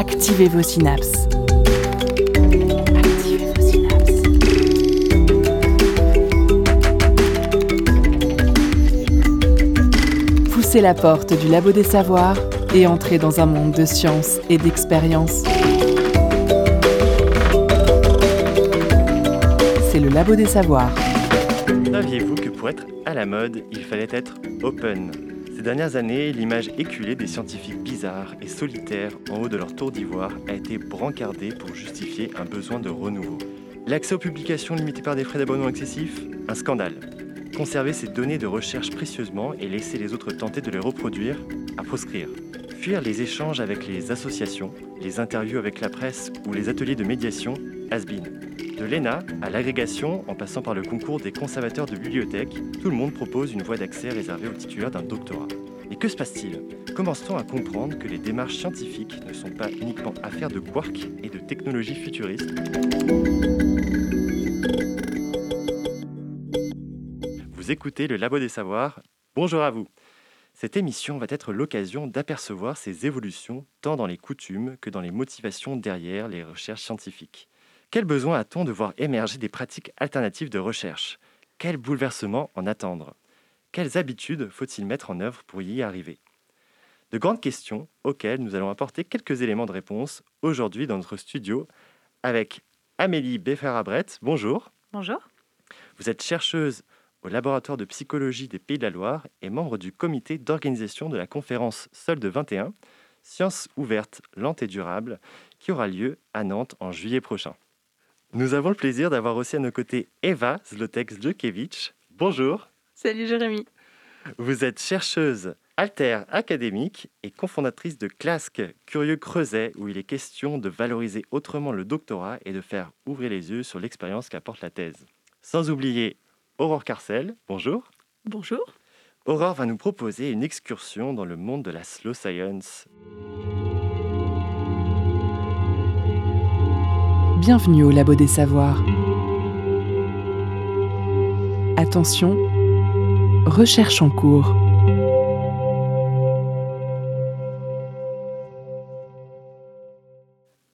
Activez vos synapses. Activez vos synapses. Poussez la porte du labo des savoirs et entrez dans un monde de science et d'expérience. C'est le labo des savoirs. Saviez-vous que pour être à la mode, il fallait être open? Ces dernières années, l'image éculée des scientifiques et solitaires en haut de leur tour d'ivoire a été brancardée pour justifier un besoin de renouveau. L'accès aux publications limité par des frais d'abonnement excessifs? Un scandale. Conserver ces données de recherche précieusement et laisser les autres tenter de les reproduire? À proscrire. Fuir les échanges avec les associations, les interviews avec la presse ou les ateliers de médiation? Has been. De l'ENA à l'agrégation, en passant par le concours des conservateurs de bibliothèques, tout le monde propose une voie d'accès réservée aux titulaires d'un doctorat. Et que se passe-t-il? Commence-t-on à comprendre que les démarches scientifiques ne sont pas uniquement affaires de quarks et de technologies futuristes? Vous écoutez le Labo des Savoirs. Bonjour à vous. Cette émission va être l'occasion d'apercevoir ces évolutions tant dans les coutumes que dans les motivations derrière les recherches scientifiques. Quel besoin a-t-on de voir émerger des pratiques alternatives de recherche? Quel bouleversement en attendre? Quelles habitudes faut-il mettre en œuvre pour y arriver? De grandes questions auxquelles nous allons apporter quelques éléments de réponse aujourd'hui dans notre studio avec Amélie Beffera-Brett. Bonjour. Bonjour. Vous êtes chercheuse au laboratoire de psychologie des Pays de la Loire et membre du comité d'organisation de la conférence Solde 21, Sciences ouvertes, lentes et durables, qui aura lieu à Nantes en juillet prochain. Nous avons le plaisir d'avoir aussi à nos côtés Eva Zlotek-Zdjokevich. Bonjour. Salut Jérémy. Vous êtes chercheuse alter académique et cofondatrice de CLASC Curieux Creuset, où il est question de valoriser autrement le doctorat et de faire ouvrir les yeux sur l'expérience qu'apporte la thèse. Sans oublier Aurore Carcel. Bonjour. Bonjour. Aurore va nous proposer une excursion dans le monde de la slow science. Bienvenue au Labo des Savoirs. Attention, recherche en cours.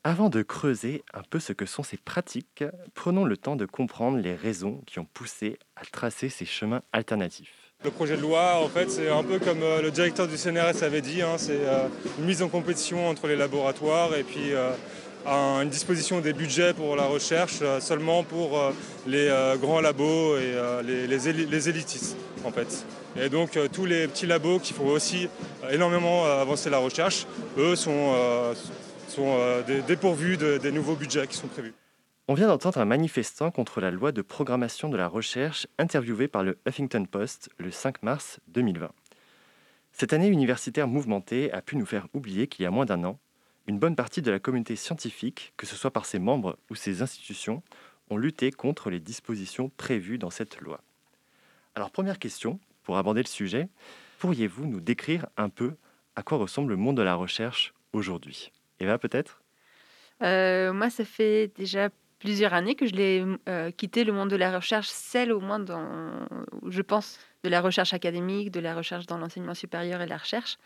Avant de creuser un peu ce que sont ces pratiques, prenons le temps de comprendre les raisons qui ont poussé à tracer ces chemins alternatifs. Le projet de loi, en fait, c'est un peu comme euh, le directeur du CNRS avait dit, hein, c'est euh, une mise en compétition entre les laboratoires et puis euh, un- une disposition des budgets pour la recherche euh, seulement pour euh, les euh, grands labos et les, les éli- les élitistes, en fait. Et donc tous les petits labos qui font aussi énormément avancer la recherche, eux sont, sont dé- dépourvus de- des nouveaux budgets qui sont prévus. On vient d'entendre un manifestant contre la loi de programmation de la recherche interviewé par le Huffington Post le 5 mars 2020. Cette année universitaire mouvementée a pu nous faire oublier qu'il y a moins d'un an, une bonne partie de la communauté scientifique, que ce soit par ses membres ou ses institutions, ont lutté contre les dispositions prévues dans cette loi. Alors première question, pour aborder le sujet, pourriez-vous nous décrire un peu à quoi ressemble le monde de la recherche aujourd'hui? Eva peut-être? Euh, moi, ça fait déjà plusieurs années que je l'ai euh, quitté le monde de la recherche, celle au moins dans, je pense, de la recherche académique, de la recherche dans l'enseignement supérieur et la recherche.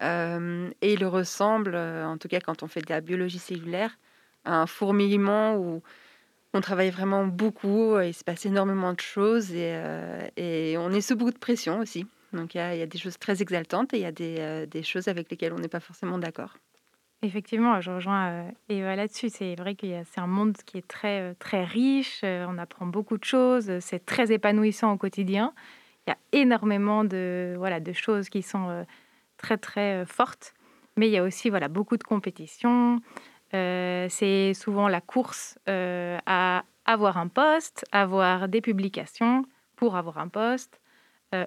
Et il ressemble, en tout cas quand on fait de la biologie cellulaire, à un fourmillement où on travaille vraiment beaucoup, il se passe énormément de choses et, on est sous beaucoup de pression aussi. Donc il y, a- des choses très exaltantes et il y a des, choses avec lesquelles on n'est pas forcément d'accord. Effectivement, je rejoins Eva là-dessus. C'est vrai que c'est un monde qui est très, très riche. on apprend beaucoup de choses. C'est très épanouissant au quotidien. Il y a énormément de, voilà, de choses qui sont très, très euh, fortes. Mais il y a aussi voilà, beaucoup de compétition. Euh, c'est souvent la course euh, à avoir un poste, avoir des publications pour avoir un poste.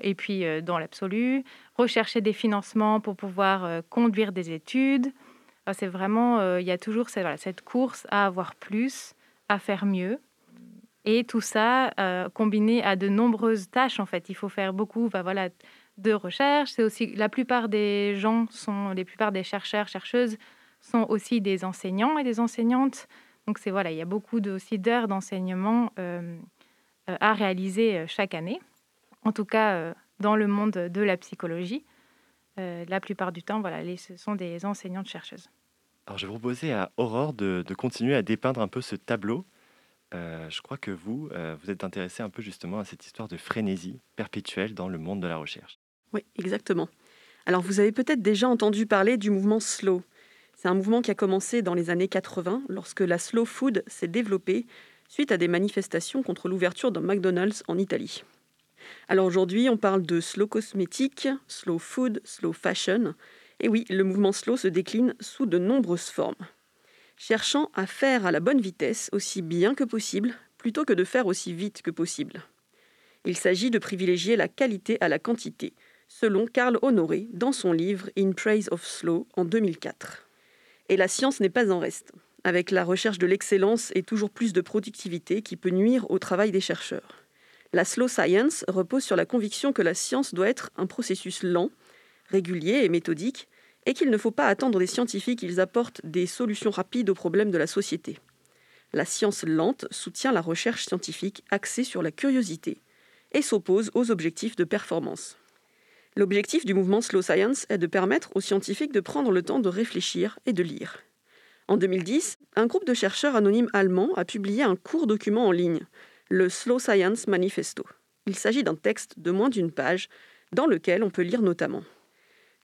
Et puis, dans l'absolu, rechercher des financements pour pouvoir conduire des études. C'est vraiment, il y a toujours cette, cette course à avoir plus, à faire mieux. Et tout ça combiné à de nombreuses tâches, en fait. Il faut faire beaucoup bah, voilà, de recherche. C'est aussi, la plupart des gens, sont, la plupart des chercheurs, chercheuses sont aussi des enseignants et des enseignantes. Donc, c'est, voilà, il y a beaucoup de, aussi d'heures d'enseignement euh, euh, à réaliser euh, chaque année. En tout cas, dans le monde de la psychologie. La plupart du temps, voilà, les- ce sont des enseignantes chercheuses. Alors, je vais proposer à Aurore de, continuer à dépeindre un peu ce tableau. Je crois que vous, vous êtes intéressé un peu justement à cette histoire de frénésie perpétuelle dans le monde de la recherche. Oui, exactement. Alors, vous avez peut-être déjà entendu parler du mouvement slow. C'est un mouvement qui a commencé dans les années 80, lorsque la slow food s'est développée suite à des manifestations contre l'ouverture d'un McDonald's en Italie. Alors aujourd'hui, on parle de slow cosmétique, slow food, slow fashion, et oui, le mouvement slow se décline sous de nombreuses formes. Cherchant à faire à la bonne vitesse aussi bien que possible, plutôt que de faire aussi vite que possible. Il s'agit de privilégier la qualité à la quantité, selon Karl Honoré dans son livre In Praise of Slow en 2004. Et la science n'est pas en reste, avec la recherche de l'excellence et toujours plus de productivité qui peut nuire au travail des chercheurs. La slow science repose sur la conviction que la science doit être un processus lent, régulier et méthodique, et qu'il ne faut pas attendre des scientifiques qu'ils apportent des solutions rapides aux problèmes de la société. La science lente soutient la recherche scientifique axée sur la curiosité et s'oppose aux objectifs de performance. L'objectif du mouvement Slow Science est de permettre aux scientifiques de prendre le temps de réfléchir et de lire. En 2010, un groupe de chercheurs anonymes allemands a publié un court document en ligne, le Slow Science Manifesto. Il s'agit d'un texte de moins d'une page dans lequel on peut lire notamment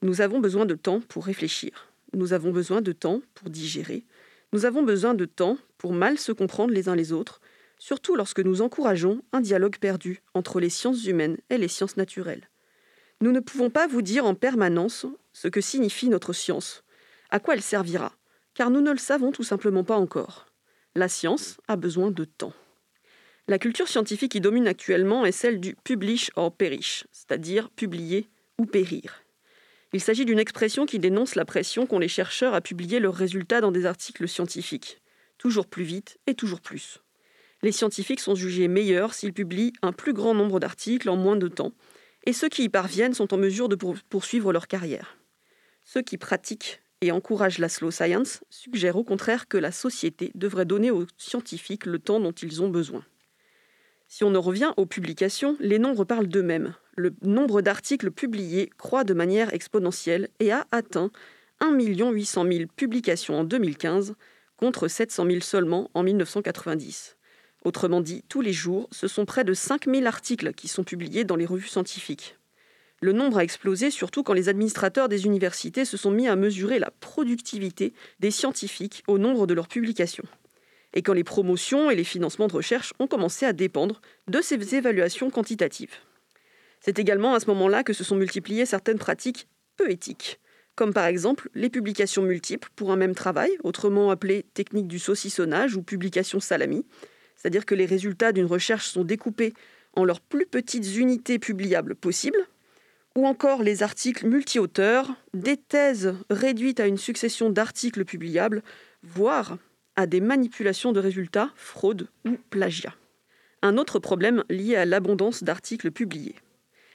nous avons besoin de temps pour réfléchir. Nous avons besoin de temps pour digérer. Nous avons besoin de temps pour mal se comprendre les uns les autres, surtout lorsque nous encourageons un dialogue perdu entre les sciences humaines et les sciences naturelles. Nous ne pouvons pas vous dire en permanence ce que signifie notre science, à quoi elle servira, car nous ne le savons tout simplement pas encore. La science a besoin de temps. La culture scientifique qui domine actuellement est celle du publish or perish, c'est-à-dire publier ou périr. Il s'agit d'une expression qui dénonce la pression qu'ont les chercheurs à publier leurs résultats dans des articles scientifiques, toujours plus vite et toujours plus. Les scientifiques sont jugés meilleurs s'ils publient un plus grand nombre d'articles en moins de temps, et ceux qui y parviennent sont en mesure de poursuivre leur carrière. Ceux qui pratiquent et encouragent la slow science suggèrent au contraire que la société devrait donner aux scientifiques le temps dont ils ont besoin. Si on en revient aux publications, les nombres parlent d'eux-mêmes le nombre d'articles publiés croît de manière exponentielle et a atteint 1 800 000 publications en 2015 contre 700 000 seulement en 1990. Autrement dit, tous les jours, ce sont près de 5 000 articles qui sont publiés dans les revues scientifiques. Le nombre a explosé surtout quand les administrateurs des universités se sont mis à mesurer la productivité des scientifiques au nombre de leurs publications. Et quand les promotions et les financements de recherche ont commencé à dépendre de ces évaluations quantitatives. C'est également à ce moment-là que se sont multipliées certaines pratiques peu éthiques, comme par exemple les publications multiples pour un même travail, autrement appelées technique du saucissonnage ou publication salami, c'est-à-dire que les résultats d'une recherche sont découpés en leurs plus petites unités publiables possibles, ou encore les articles multi-auteurs, des thèses réduites à une succession d'articles publiables, voire à des manipulations de résultats, fraude ou plagiat. Un autre problème lié à l'abondance d'articles publiés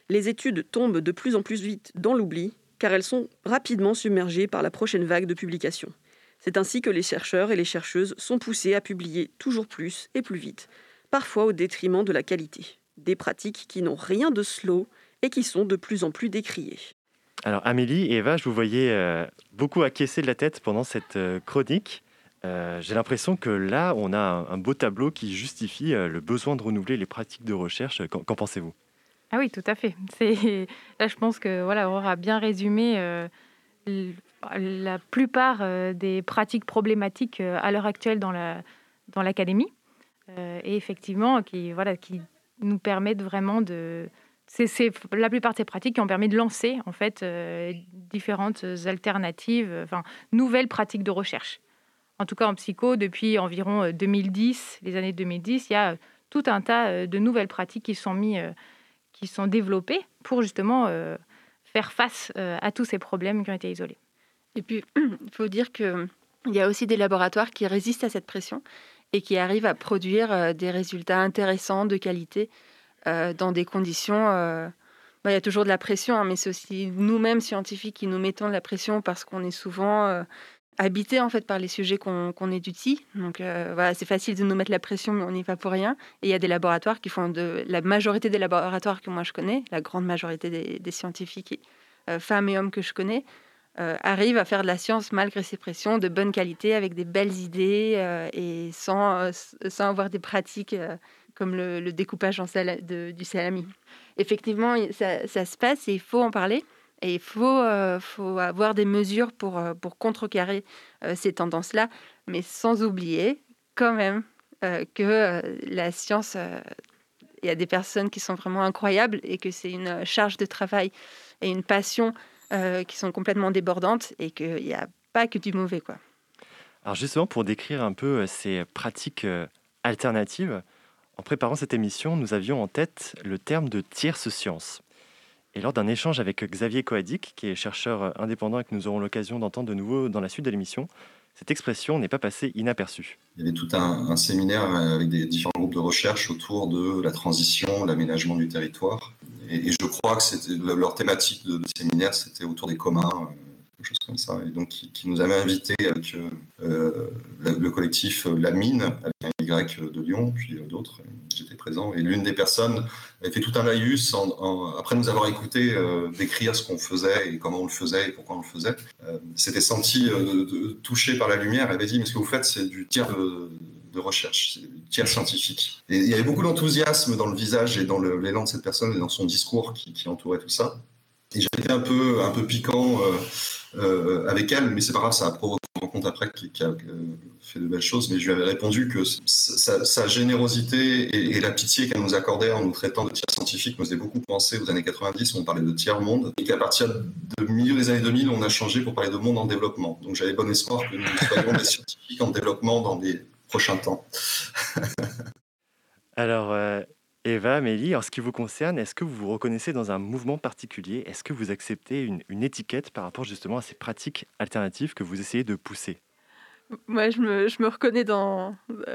les études tombent de plus en plus vite dans l'oubli, car elles sont rapidement submergées par la prochaine vague de publications. C'est ainsi que les chercheurs et les chercheuses sont poussés à publier toujours plus et plus vite, parfois au détriment de la qualité. Des pratiques qui n'ont rien de slow et qui sont de plus en plus décriées. Alors Amélie et Eva, je vous voyais euh, beaucoup acquiescer de la tête pendant cette euh, chronique. Euh, j'ai l'impression que là, on a un, beau tableau qui justifie le besoin de renouveler les pratiques de recherche. Qu'en pensez-vous? Ah oui, tout à fait. C'est là, je pense que voilà, on aura bien résumé euh, la plupart euh, des pratiques problématiques euh, à l'heure actuelle dans la dans l'académie et effectivement qui voilà qui nous permettent vraiment de c'est la plupart de ces pratiques qui ont permis de lancer en fait différentes alternatives, enfin nouvelles pratiques de recherche. En tout cas en psycho, depuis environ 2010, les années 2010, il y a tout un tas de nouvelles pratiques qui sont mises qui sont développés pour justement euh, faire face euh, à tous ces problèmes qui ont été isolés. Et puis, il faut dire qu'il y a aussi des laboratoires qui résistent à cette pression et qui arrivent à produire euh, des résultats intéressants, de qualité, dans des conditions... Bah, il y a toujours de la pression, hein, mais c'est aussi nous-mêmes scientifiques qui nous mettons de la pression parce qu'on est souvent habité en fait par les sujets qu'on étudie. Donc euh, voilà, c'est facile de nous mettre la pression, mais on n'y va pour rien. Et il y a des laboratoires qui font de la majorité des laboratoires que moi je connais, la grande majorité des, scientifiques, euh, femmes et hommes que je connais, arrive à faire de la science malgré ses pressions, de bonne qualité, avec des belles idées et sans, sans avoir des pratiques comme le, découpage en du salami. Effectivement, ça, ça, se passe et il faut en parler. Et il faut, faut avoir des mesures pour, pour contrecarrer ces tendances-là, mais sans oublier quand même que la science il y a des personnes qui sont vraiment incroyables et que c'est une charge de travail et une passion euh, qui sont complètement débordantes et qu'il n'y a pas que du mauvais. Quoi. Alors justement, pour décrire un peu euh, ces pratiques euh, alternatives, en préparant cette émission, nous avions en tête le terme de tierce science. Et lors d'un échange avec Xavier Coadic, qui est chercheur indépendant et que nous aurons l'occasion d'entendre de nouveau dans la suite de l'émission, cette expression n'est pas passée inaperçue. Il y avait tout un, séminaire avec des différents groupes de recherche autour de la transition, l'aménagement du territoire. Et, je crois que leur thématique de, séminaire, c'était autour des communs, euh, quelque chose comme ça. Et donc, qui, nous avait invités avec euh, euh, le, collectif La Mine, avec un Y de Lyon, puis d'autres. J'étais présent. Et l'une des personnes avait fait tout un laïus après nous avoir écouté décrire ce qu'on faisait et comment on le faisait et pourquoi on le faisait. S'était senti touché par la lumière. Elle avait dit Mais ce que vous faites, c'est du tir de de recherche, tiers scientifique. Et il y avait beaucoup d'enthousiasme dans le visage et dans l'élan de cette personne et dans son discours qui, entourait tout ça. Et été un peu, un peu piquant euh, euh, avec elle, mais c'est pas grave, ça a provoqué une rencontre après qui, a euh, fait de belles choses. Mais je lui avais répondu que sa, générosité et, la pitié qu'elle nous accordait en nous traitant de tiers scientifiques me faisait beaucoup penser aux années 90 où on parlait de tiers monde et qu'à partir de milieu des années 2000, on a changé pour parler de monde en développement. Donc j'avais bon espoir que nous soyons des scientifiques en développement dans des prochain temps. Alors, euh, Eva, Amélie, en ce qui vous concerne, est-ce que vous vous reconnaissez dans un mouvement particulier? Est-ce que vous acceptez une, étiquette par rapport justement à ces pratiques alternatives que vous essayez de pousser? Moi, je me, je me reconnais dans,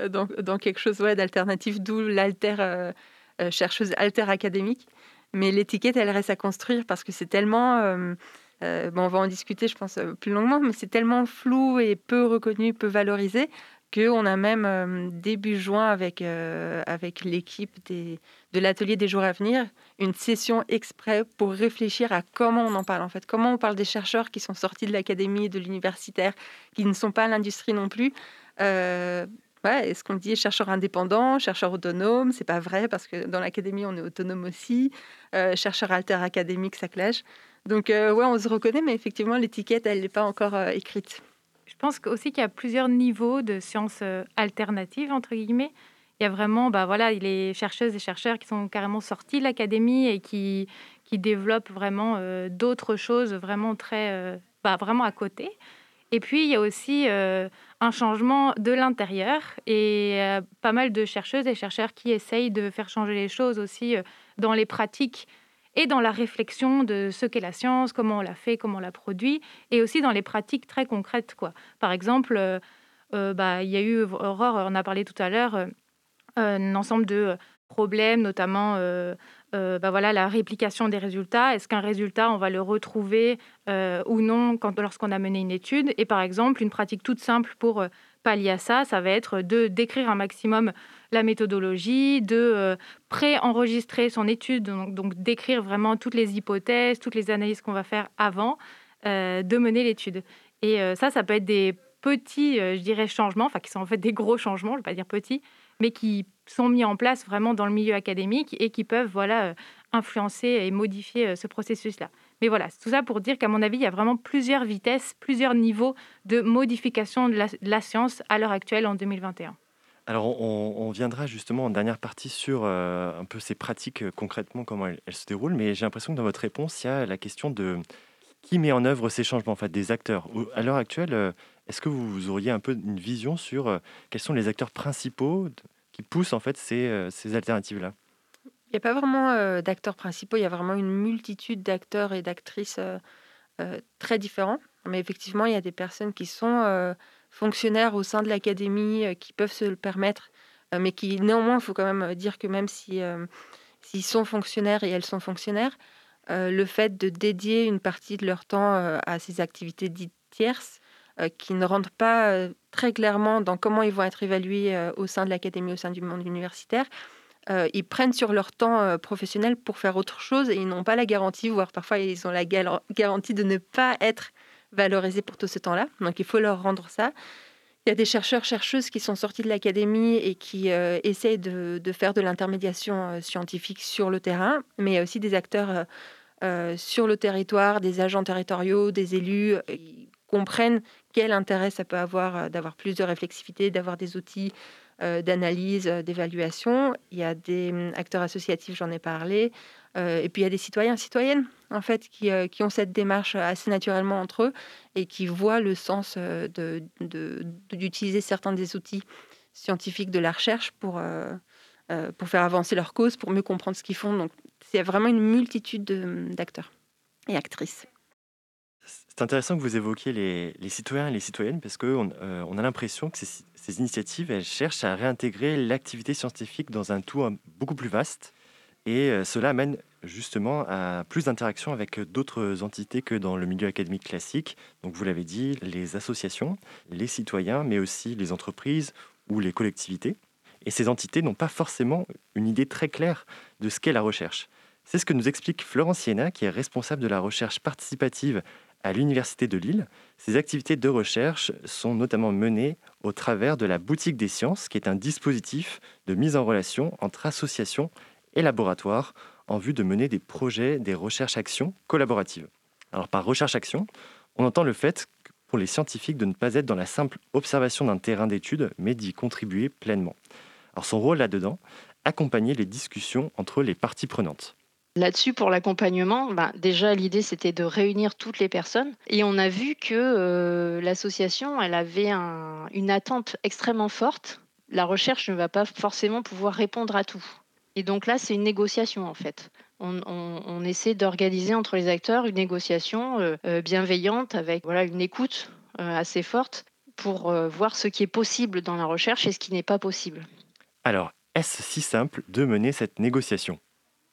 dans, dans, quelque chose ouais, d'alternatif, d'où l'alter euh, euh, chercheuse alter académique. Mais l'étiquette, elle reste à construire parce que c'est tellement... bon, on va en discuter, je pense, plus longuement, mais c'est tellement flou et peu reconnu, peu valorisé on a même euh, début juin avec, euh, avec l'équipe de l'atelier des jours à venir une session exprès pour réfléchir à comment on en parle en fait, comment on parle des chercheurs qui sont sortis de l'académie, de l'universitaire, qui ne sont pas à l'industrie non plus. Euh, est-ce qu'on dit chercheur indépendant, chercheur autonome C'est pas vrai parce que dans l'académie on est autonome aussi. chercheur alter académique, ça clash. Donc ouais, on se reconnaît, mais effectivement l'étiquette elle n'est pas encore écrite. Je pense aussi qu'il y a plusieurs niveaux de sciences euh, alternatives, entre guillemets. Il y a vraiment bah, voilà, les chercheuses et chercheurs qui sont carrément sortis de l'académie et qui, qui développent vraiment euh, d'autres choses vraiment très euh, bah, vraiment à côté. Et puis, il y a aussi un changement de l'intérieur et pas mal de chercheuses et chercheurs qui essayent de faire changer les choses aussi dans les pratiques et dans la réflexion de ce qu'est la science, comment on la fait, comment on la produit, et aussi dans les pratiques très concrètes. Quoi. Par exemple, euh, euh, bah, il y a eu, Aurore, on a parlé tout à l'heure, euh, un ensemble de problèmes, notamment bah, voilà, la réplication des résultats. Est-ce qu'un résultat, on va le retrouver ou non lorsqu'on a mené une étude? Et par exemple, une pratique toute simple pour pallier à ça, ça va être de décrire un maximum la méthodologie, de euh, pré-enregistrer son étude, donc, d'écrire vraiment toutes les hypothèses, toutes les analyses qu'on va faire avant euh, de mener l'étude. Et euh, ça, ça peut être des petits, je dirais, changements, enfin qui sont en fait des gros changements, je ne vais pas dire petits, mais qui sont mis en place vraiment dans le milieu académique et qui peuvent voilà, influencer et modifier ce processus-là. Mais voilà, tout ça pour dire qu'à mon avis, il y a vraiment plusieurs vitesses, plusieurs niveaux de modification de la, science à l'heure actuelle en 2021. Alors, on, viendra justement en dernière partie sur euh, un peu ces pratiques euh, concrètement, comment elles, se déroulent. Mais j'ai l'impression que dans votre réponse, il y a la question de qui met en œuvre ces changements, en fait, des acteurs. À l'heure actuelle, euh, est-ce que vous auriez un peu une vision sur quels sont les acteurs principaux qui poussent en fait ces, alternatives-là? N'y a pas vraiment euh, d'acteurs principaux, il y a vraiment une multitude d'acteurs et d'actrices euh, euh, très différents. Mais effectivement, il y a des personnes qui sont fonctionnaires au sein de l'académie, qui peuvent se le permettre, mais qui néanmoins, il faut quand même dire que même si, s'ils sont fonctionnaires et elles sont fonctionnaires, le fait de dédier une partie de leur temps à ces activités dites tierces, qui ne rentrent pas très clairement dans comment ils vont être évalués au sein de l'académie, au sein du monde universitaire, euh, ils prennent sur leur temps euh, professionnel pour faire autre chose et ils n'ont pas la garantie, voire parfois ils ont la garantie de ne pas être valorisé pour tout ce temps-là. Donc il faut leur rendre ça. Il y a des chercheurs, chercheuses qui sont sortis de l'académie et qui euh, essayent de, faire de l'intermédiation euh, scientifique sur le terrain, mais il y a aussi des acteurs sur le territoire, des agents territoriaux, des élus, qui comprennent quel intérêt ça peut avoir d'avoir plus de réflexivité, d'avoir des outils d'analyse, d'évaluation. Il y a des hum, acteurs associatifs, j'en ai parlé, euh, et puis il y a des citoyens, citoyennes, en fait, qui, euh, qui, ont cette démarche assez naturellement entre eux et qui voient le sens euh, d'utiliser certains des outils scientifiques de la recherche pour, pour faire avancer leur cause, pour mieux comprendre ce qu'ils font. Donc c'est vraiment une multitude d'acteurs et actrices. C'est intéressant que vous évoquiez les, citoyens et les citoyennes parce qu'on on a l'impression que ces, initiatives, elles cherchent à réintégrer l'activité scientifique dans un tout beaucoup plus vaste et euh, cela amène justement à plus d'interactions avec d'autres entités que dans le milieu académique classique. Donc vous l'avez dit, les associations, les citoyens, mais aussi les entreprises ou les collectivités. Et ces entités n'ont pas forcément une idée très claire de ce qu'est la recherche. C'est ce que nous explique Florence Siena, qui est responsable de la recherche participative à l'Université de Lille. Ces activités de recherche sont notamment menées au travers de la Boutique des sciences, qui est un dispositif de mise en relation entre associations et laboratoires en vue de mener des projets, des recherches-actions collaboratives. Par recherche-action, on entend le fait pour les scientifiques de ne pas être dans la simple observation d'un terrain d'étude, mais d'y contribuer pleinement. Alors son rôle là-dedans, accompagner les discussions entre les parties prenantes. Là-dessus, pour l'accompagnement, ben, déjà l'idée c'était de réunir toutes les personnes et on a vu que euh, l'association, elle avait une attente extrêmement forte. La recherche ne va pas forcément pouvoir répondre à tout. Et donc là, c'est une négociation en fait. On, essaie d'organiser entre les acteurs une négociation euh, euh, bienveillante avec voilà, une écoute assez forte pour voir ce qui est possible dans la recherche et ce qui n'est pas possible. Alors, est-ce si simple de mener cette négociation?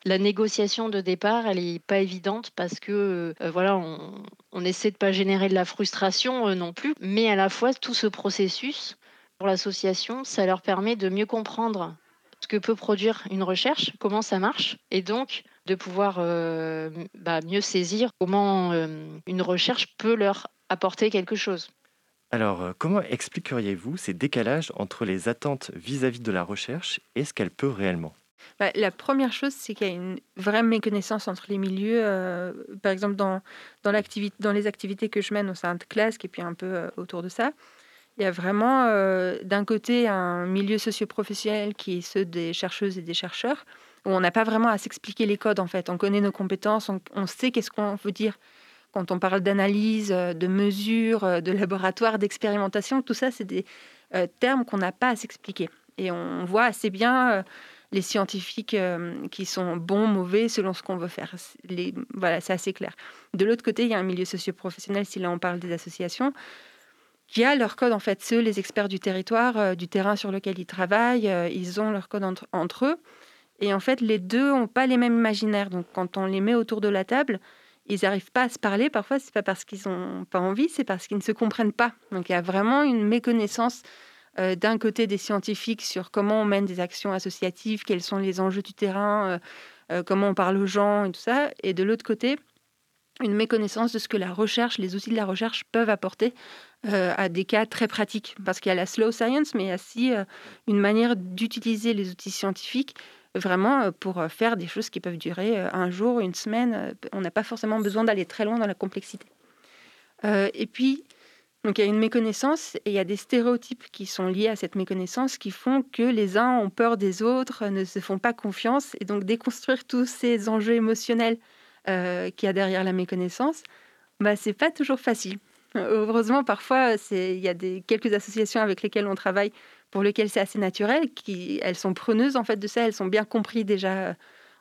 La négociation de départ, elle n'est pas évidente parce que voilà, on, essaie de pas générer de la frustration non plus, mais à la fois tout ce processus pour l'association, ça leur permet de mieux comprendre ce que peut produire une recherche, comment ça marche, et donc de pouvoir euh, bah, mieux saisir comment euh, une recherche peut leur apporter quelque chose. Alors, euh, comment expliqueriez-vous ces décalages entre les attentes vis-à-vis de la recherche et ce qu'elle peut réellement? Bah, La première chose, c'est qu'il y a une vraie méconnaissance entre les milieux. par exemple, dans, dans, dans les activités que je mène au sein de classe, et puis un peu autour de ça, il y a vraiment euh, d'un côté un milieu socio-professionnel qui est ceux des chercheuses et des chercheurs, où on n'a pas vraiment à s'expliquer les codes en fait. On connaît nos compétences, on, sait qu'est-ce qu'on veut dire quand on parle d'analyse, euh, de mesure, euh, de laboratoire, d'expérimentation. Tout ça, c'est des termes qu'on n'a pas à s'expliquer. Et on voit assez bien les scientifiques qui sont bons, mauvais, selon ce qu'on veut faire. Les, voilà, c'est assez clair. De l'autre côté, il y a un milieu socio-professionnel, si là on parle des associations, qui a leur code en fait. Ceux, les experts du territoire, euh, du terrain sur lequel ils travaillent, euh, ils ont leur code entre, eux. Et en fait, les deux n'ont pas les mêmes imaginaires. Donc, quand on les met autour de la table, ils n'arrivent pas à se parler. Parfois, c'est pas parce qu'ils n'ont pas envie, c'est parce qu'ils ne se comprennent pas. Donc, il y a vraiment une méconnaissance euh, d'un côté des scientifiques sur comment on mène des actions associatives, quels sont les enjeux du terrain, comment on parle aux gens et tout ça. Et de l'autre côté, une méconnaissance de ce que la recherche, les outils de la recherche peuvent apporter euh, à des cas très pratiques. Parce qu'il y a la slow science, mais il y a aussi euh, une manière d'utiliser les outils scientifiques vraiment euh, pour faire des choses qui peuvent durer un jour, une semaine. On n'a pas forcément besoin d'aller très loin dans la complexité. et puis, donc il y a une méconnaissance et il y a des stéréotypes qui sont liés à cette méconnaissance qui font que les uns ont peur des autres, ne se font pas confiance. Et donc déconstruire tous ces enjeux émotionnels euh, qu'il y a derrière la méconnaissance, bah, c'est pas toujours facile. Heureusement, parfois, il y a des, quelques associations avec lesquelles on travaille pour lesquelles c'est assez naturel, qui, elles sont preneuses en fait de ça, elles sont bien compris déjà euh,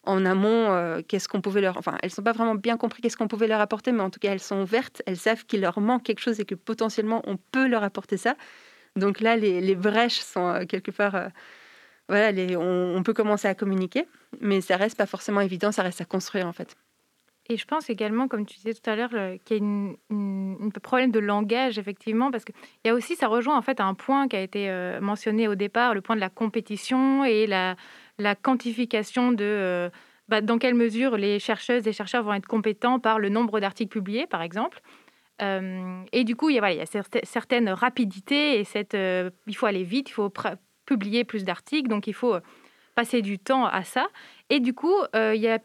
en amont euh, qu'est-ce qu'on pouvait leur... Enfin, elles sont pas vraiment bien compris qu'est-ce qu'on pouvait leur apporter, mais en tout cas, elles sont ouvertes, elles savent qu'il leur manque quelque chose et que potentiellement, on peut leur apporter ça. Donc là, les, brèches sont quelque part... voilà, les, on, peut commencer à communiquer, mais ça reste pas forcément évident, ça reste à construire en fait. Et je pense également, comme tu disais tout à l'heure, qu'il y a un problème de langage, effectivement, parce qu'il y a aussi, ça rejoint en fait un point qui a été euh, mentionné au départ, le point de la compétition et la, la quantification de euh, bah, dans quelle mesure les chercheuses et chercheurs vont être compétents par le nombre d'articles publiés, par exemple. et du coup, il y a, certaines rapidités et cette, il faut aller vite, il faut publier plus d'articles, donc il faut passer du temps à ça. Et du coup, il y a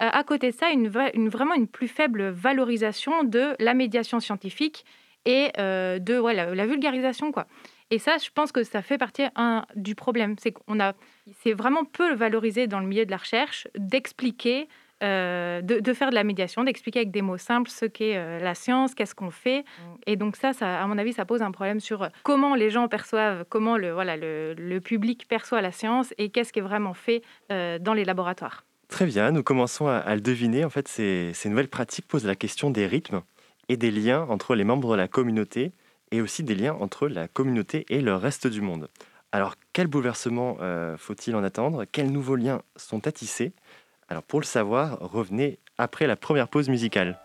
à côté de ça une, une, vraiment une plus faible valorisation de la médiation scientifique et de voilà, la vulgarisation. quoi. Et ça, je pense que ça fait partie un, du problème. C'est qu'on a, c'est vraiment peu valorisé dans le milieu de la recherche d'expliquer, euh, de, faire de la médiation, d'expliquer avec des mots simples ce qu'est euh, la science, qu'est-ce qu'on fait. Mm. Et donc ça, ça, à mon avis, ça pose un problème sur comment les gens perçoivent, comment le, voilà, le, public perçoit la science et qu'est-ce qui est vraiment fait euh, dans les laboratoires. Très bien, nous commençons à, à le deviner. En fait, ces, ces nouvelles pratiques posent la question des rythmes et des liens entre les membres de la communauté et aussi des liens entre la communauté et le reste du monde. Alors, quel bouleversement euh, faut-il en attendre? Quels nouveaux liens sont à tisser Alors, pour le savoir, revenez après la première pause musicale.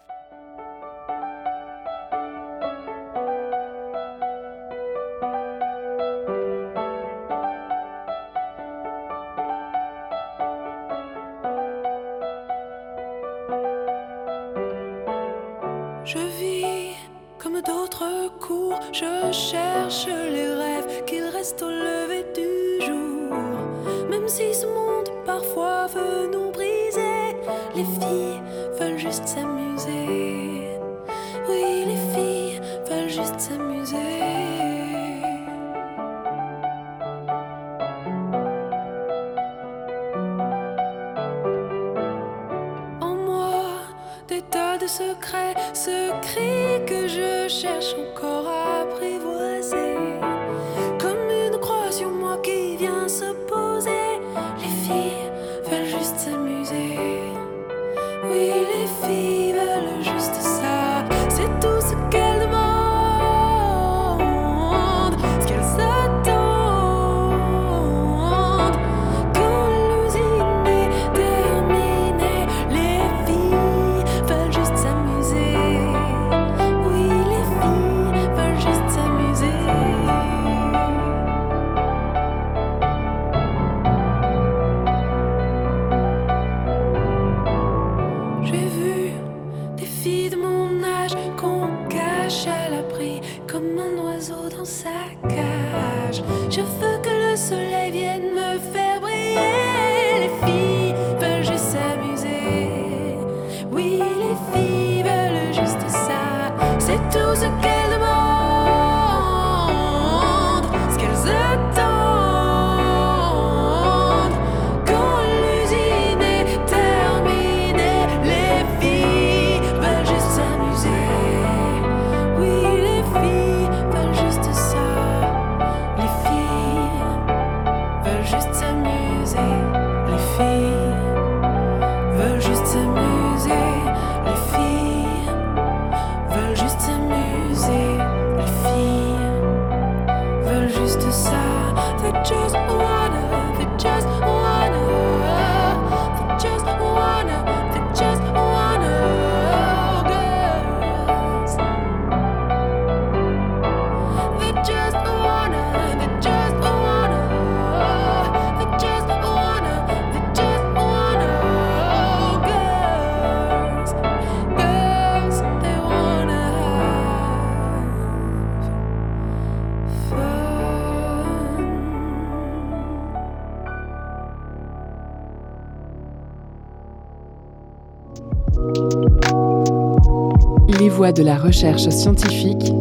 De la recherche scientifique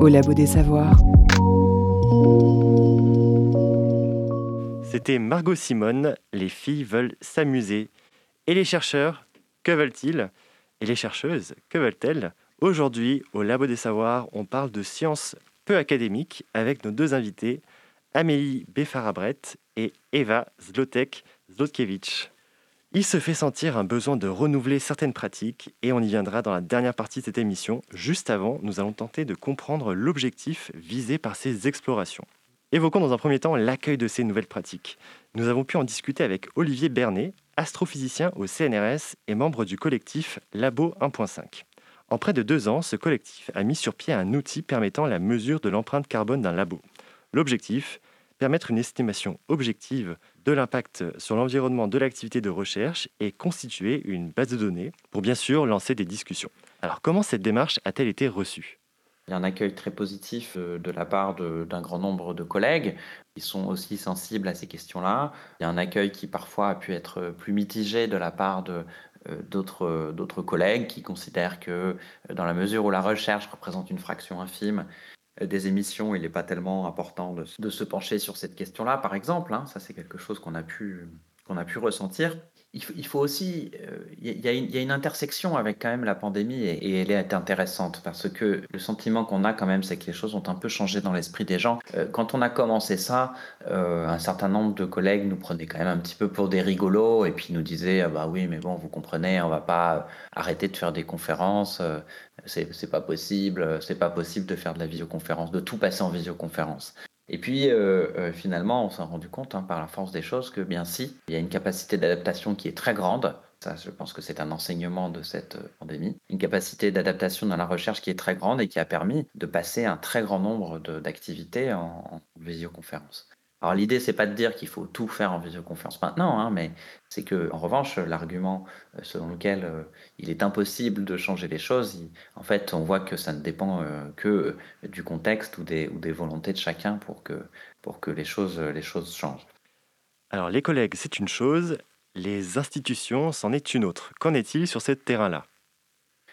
au Labo des Savoirs. C'était Margot Simone, Les filles veulent s'amuser. Et les chercheurs, que veulent-ils? Et les chercheuses, que veulent-elles? Aujourd'hui, au Labo des Savoirs, on parle de sciences peu académiques avec nos deux invités, Amélie Befarabret et Eva Zlotek-Zlotkevich. Il se fait sentir un besoin de renouveler certaines pratiques et on y viendra dans la dernière partie de cette émission. Juste avant, nous allons tenter de comprendre l'objectif visé par ces explorations. Évoquons dans un premier temps l'accueil de ces nouvelles pratiques. Nous avons pu en discuter avec Olivier Bernet, astrophysicien au CNRS et membre du collectif Labo 1.5. En près de deux ans, ce collectif a mis sur pied un outil permettant la mesure de l'empreinte carbone d'un labo. L'objectif permettre une estimation objective de l'impact sur l'environnement de l'activité de recherche et constituer une base de données pour bien sûr lancer des discussions. Alors comment cette démarche a-t-elle été reçue? Il y a un accueil très positif euh, de la part d'un grand nombre de collègues qui sont aussi sensibles à ces questions-là. Il y a un accueil qui parfois a pu être plus mitigé de la part euh, d'autres collègues qui considèrent que dans la mesure où la recherche représente une fraction infime des émissions, il n'est pas tellement important de, se pencher sur cette question-là, par exemple. Hein. ça, c'est quelque chose qu'on a, pu, qu'on a pu ressentir il faut, aussi, euh, il y, a une intersection avec quand même la pandémie et, elle est intéressante parce que le sentiment qu'on a quand même, c'est que les choses ont un peu changé dans l'esprit des gens. Euh, quand on a commencé ça, euh, un certain nombre de collègues nous prenaient quand même un petit peu pour des rigolos et puis nous disaient ah bah oui mais bon vous comprenez, on va pas arrêter de faire des conférences, c'est pas possible, c'est pas possible de faire de la visioconférence, de tout passer en visioconférence. Et puis euh, euh, finalement, on s'est rendu compte hein, par la force des choses que bien si, il y a une capacité d'adaptation qui est très grande. Ça, je pense que c'est un enseignement de cette euh, pandémie. Une capacité d'adaptation dans la recherche qui est très grande et qui a permis de passer un très grand nombre d'activités en, en visioconférence. Alors l'idée, c'est pas de dire qu'il faut tout faire en visioconférence maintenant, hein, mais c'est que en revanche, l'argument euh, selon lequel euh, il est impossible de changer les choses, en fait, on voit que ça ne dépend euh, que du contexte ou des, ou des volontés de chacun pour que, pour que les, choses, les choses changent. Alors les collègues, c'est une chose, les institutions, c'en est une autre. Qu'en est-il sur ce terrain-là?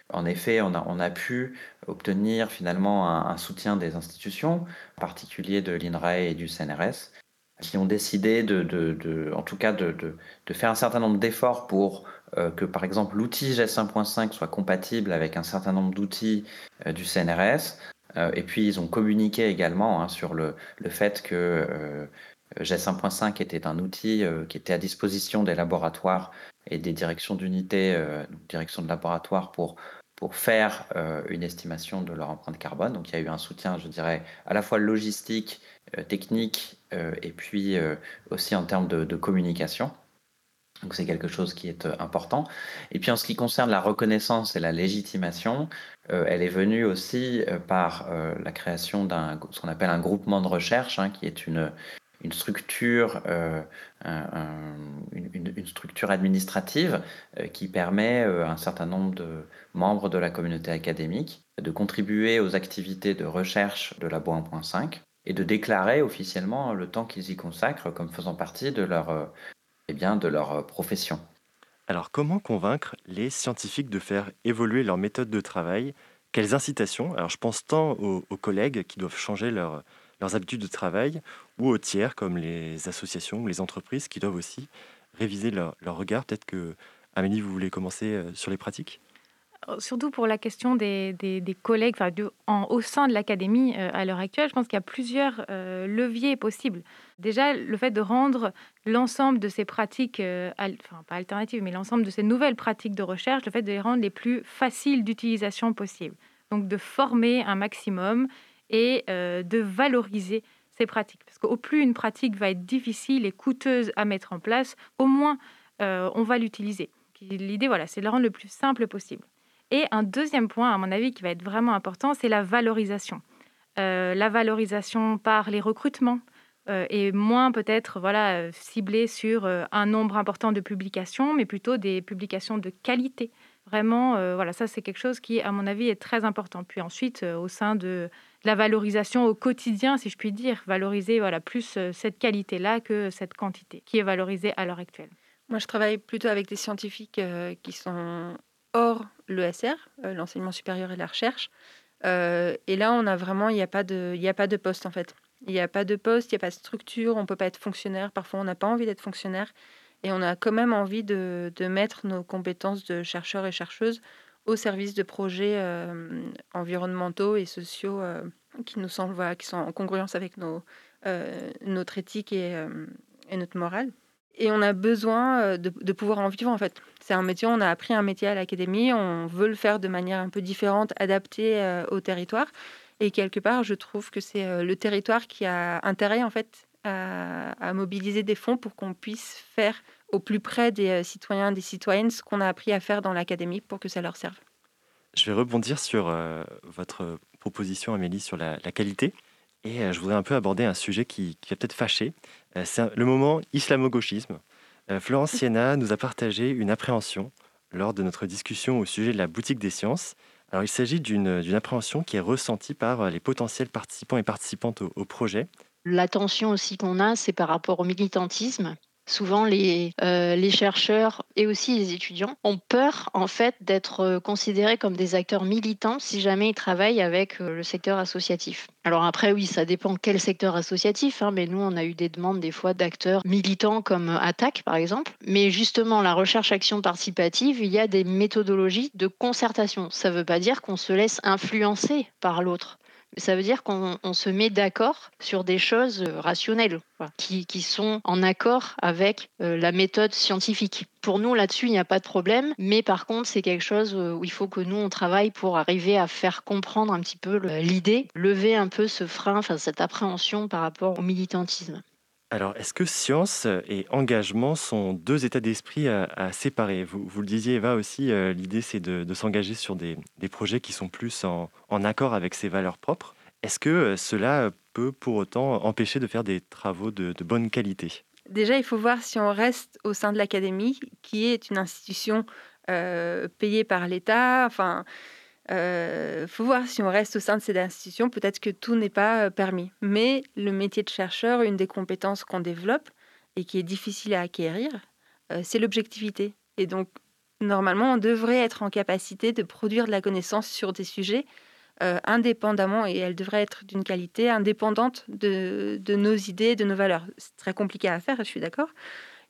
En effet, on a, pu obtenir finalement un, soutien des institutions, en particulier de l'INRAE et du CNRS, qui ont décidé de, en tout cas de, faire un certain nombre d'efforts pour euh, que par exemple l'outil GES 1.5 soit compatible avec un certain nombre d'outils euh, du CNRS. Euh, et puis ils ont communiqué également hein, sur le, fait que GES 1.5 était un outil qui était à disposition des laboratoires et des directions d'unité, direction de laboratoire pour pour faire euh, une estimation de leur empreinte carbone. Donc il y a eu un soutien, je dirais, à la fois logistique, euh, technique euh, et puis aussi en termes de, communication. Donc c'est quelque chose qui est important. Et puis en ce qui concerne la reconnaissance et la légitimation, elle est venue aussi par la création d'un ce qu'on appelle un groupement de recherche, hein, qui est une, une structure, euh, une, structure administrative euh, qui permet euh, à un certain nombre de membres de la communauté académique de contribuer aux activités de recherche de Labo 1.5 et de déclarer officiellement le temps qu'ils y consacrent comme faisant partie de leur, eh bien, de leur profession. Alors comment convaincre les scientifiques de faire évoluer leur méthode de travail? Quelles incitations? Alors je pense tant aux, aux collègues qui doivent changer leur, leurs habitudes de travail, ou aux tiers comme les associations ou les entreprises qui doivent aussi réviser leur, regard. Peut-être que, Amélie, vous voulez commencer euh, sur les pratiques? Euh, Surtout pour la question des, collègues en, au sein de l'académie euh, à l'heure actuelle, je pense qu'il y a plusieurs leviers possibles. Déjà, le fait de rendre l'ensemble de ces pratiques, enfin pas alternatives, mais l'ensemble de ces nouvelles pratiques de recherche, le fait de les rendre les plus faciles d'utilisation possible. Donc de former un maximum et de valoriser ces pratiques. Parce qu'au plus une pratique va être difficile et coûteuse à mettre en place, au moins euh, on va l'utiliser. L'idée, voilà, c'est de le rendre le plus simple possible. Et un deuxième point, à mon avis, qui va être vraiment important, c'est la valorisation. Euh, la valorisation par les recrutements et moins peut-être voilà, ciblée sur un nombre important de publications, mais plutôt des publications de qualité. Vraiment, voilà, ça c'est quelque chose qui, à mon avis, est très important. Puis ensuite, au sein de la valorisation au quotidien, si je puis dire, valoriser voilà, plus euh, cette qualité-là que cette quantité qui est valorisée à l'heure actuelle. Moi, je travaille plutôt avec des scientifiques euh, qui sont hors l'ESR, euh, l'enseignement supérieur et la recherche. et là, on a vraiment, il n'y a, pas de, a pas de poste en fait. Il n'y a pas de poste, il n'y a pas de structure, on ne peut pas être fonctionnaire. Parfois, on n'a pas envie d'être fonctionnaire. Et on a quand même envie de, de, mettre nos compétences de chercheurs et chercheuses au service de projets euh, environnementaux et sociaux euh, qui nous semblent, qui sont en congruence avec nos, euh, notre éthique et, et, notre morale. Et on a besoin de, de, pouvoir en vivre en fait. C'est un métier, on a appris un métier à l'académie, on veut le faire de manière un peu différente, adaptée au territoire. Et quelque part, je trouve que c'est le territoire qui a intérêt en fait à, à mobiliser des fonds pour qu'on puisse faire au plus près des euh, citoyens, des citoyennes, ce qu'on a appris à faire dans l'académie pour que ça leur serve. Je vais rebondir sur euh, votre proposition, Amélie, sur la, qualité. Et je voudrais un peu aborder un sujet qui, qui va peut-être fâcher. c'est le moment islamo-gauchisme. Florence Siena nous a partagé une appréhension lors de notre discussion au sujet de la boutique des sciences. Alors, il s'agit d'une appréhension qui est ressentie par les potentiels participants et participantes au projet. L'attention aussi qu'on a, c'est par rapport au militantisme. Souvent, les, euh, les, chercheurs et aussi les étudiants ont peur en fait d'être euh, considérés comme des acteurs militants si jamais ils travaillent avec euh, le secteur associatif. Alors après, oui, ça dépend quel secteur associatif, hein, mais nous, on a eu des demandes des fois d'acteurs militants comme Attaque, par exemple. Mais justement, la recherche-action participative, il y a des méthodologies de concertation. Ça ne veut pas dire qu'on se laisse influencer par l'autre. Ça veut dire qu'on se met d'accord sur des choses euh, rationnelles, qui, sont en accord avec euh, la méthode scientifique. Pour nous, là-dessus, il n'y a pas de problème, mais par contre, c'est quelque chose euh, où il faut que nous, on travaille pour arriver à faire comprendre un petit peu l'idée, lever un peu ce frein, enfin, cette appréhension par rapport au militantisme. Alors, est-ce que science et engagement sont deux états d'esprit à, séparer? Vous, le disiez, Eva, aussi, euh, l'idée, c'est de, s'engager sur des, projets qui sont plus en, accord avec ses valeurs propres. Est-ce que euh, cela peut pour autant empêcher de faire des travaux de, bonne qualité? Déjà, il faut voir si on reste au sein de l'académie, qui est une institution euh, payée par l'État. Enfin, euh, faut voir si on reste au sein de cette institution, peut-être que tout n'est pas euh, permis. Mais le métier de chercheur, une des compétences qu'on développe et qui est difficile à acquérir, euh, c'est l'objectivité. Et donc, normalement, on devrait être en capacité de produire de la connaissance sur des sujets indépendamment, et elle devrait être d'une qualité indépendante de, de, nos idées, de nos valeurs. C'est très compliqué à faire, je suis d'accord.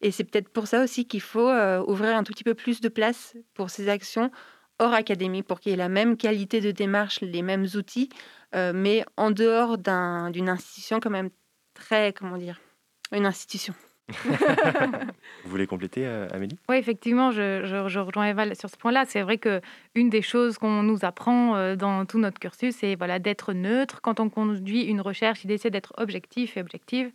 Et c'est peut-être pour ça aussi qu'il faut ouvrir un tout petit peu plus de place pour ces actions hors académie pour qu'il y ait la même qualité de démarche, les mêmes outils, euh, mais en dehors d'une institution quand même très, comment dire, une institution. Vous voulez compléter, euh, Amélie? Oui, effectivement, je, je, rejoins Eva sur ce point-là. C'est vrai que une des choses qu'on nous apprend euh, dans tout notre cursus, c'est voilà, d'être neutre. Quand on conduit une recherche, d'essayer d'être objectif et objective.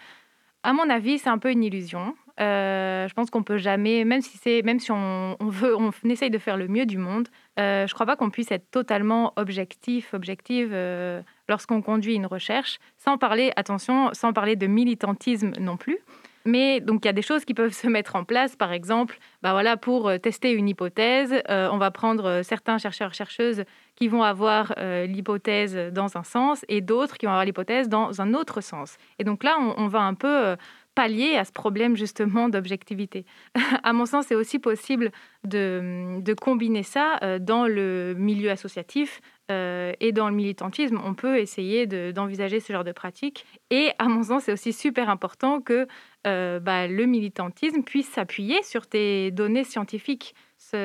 À mon avis, c'est un peu une illusion. Euh, je pense qu'on peut jamais, même si c'est, même si on, veut, on essaye de faire le mieux du monde. Euh, je crois pas qu'on puisse être totalement objectif, objective euh, lorsqu'on conduit une recherche, sans parler, attention, sans parler de militantisme non plus. Mais donc il y a des choses qui peuvent se mettre en place. Par exemple, bah voilà, pour tester une hypothèse, on va prendre certains chercheurs chercheuses qui vont avoir l'hypothèse dans un sens et d'autres qui vont avoir l'hypothèse dans un autre sens. Et donc là, on, on va un peu pallier à ce problème justement d'objectivité. à mon sens, c'est aussi possible de, de, combiner ça euh, dans le milieu associatif euh, et dans le militantisme. On peut essayer d'envisager ce genre de pratique. Et à mon sens, c'est aussi super important que euh, bah, le militantisme puisse s'appuyer sur tes données scientifiques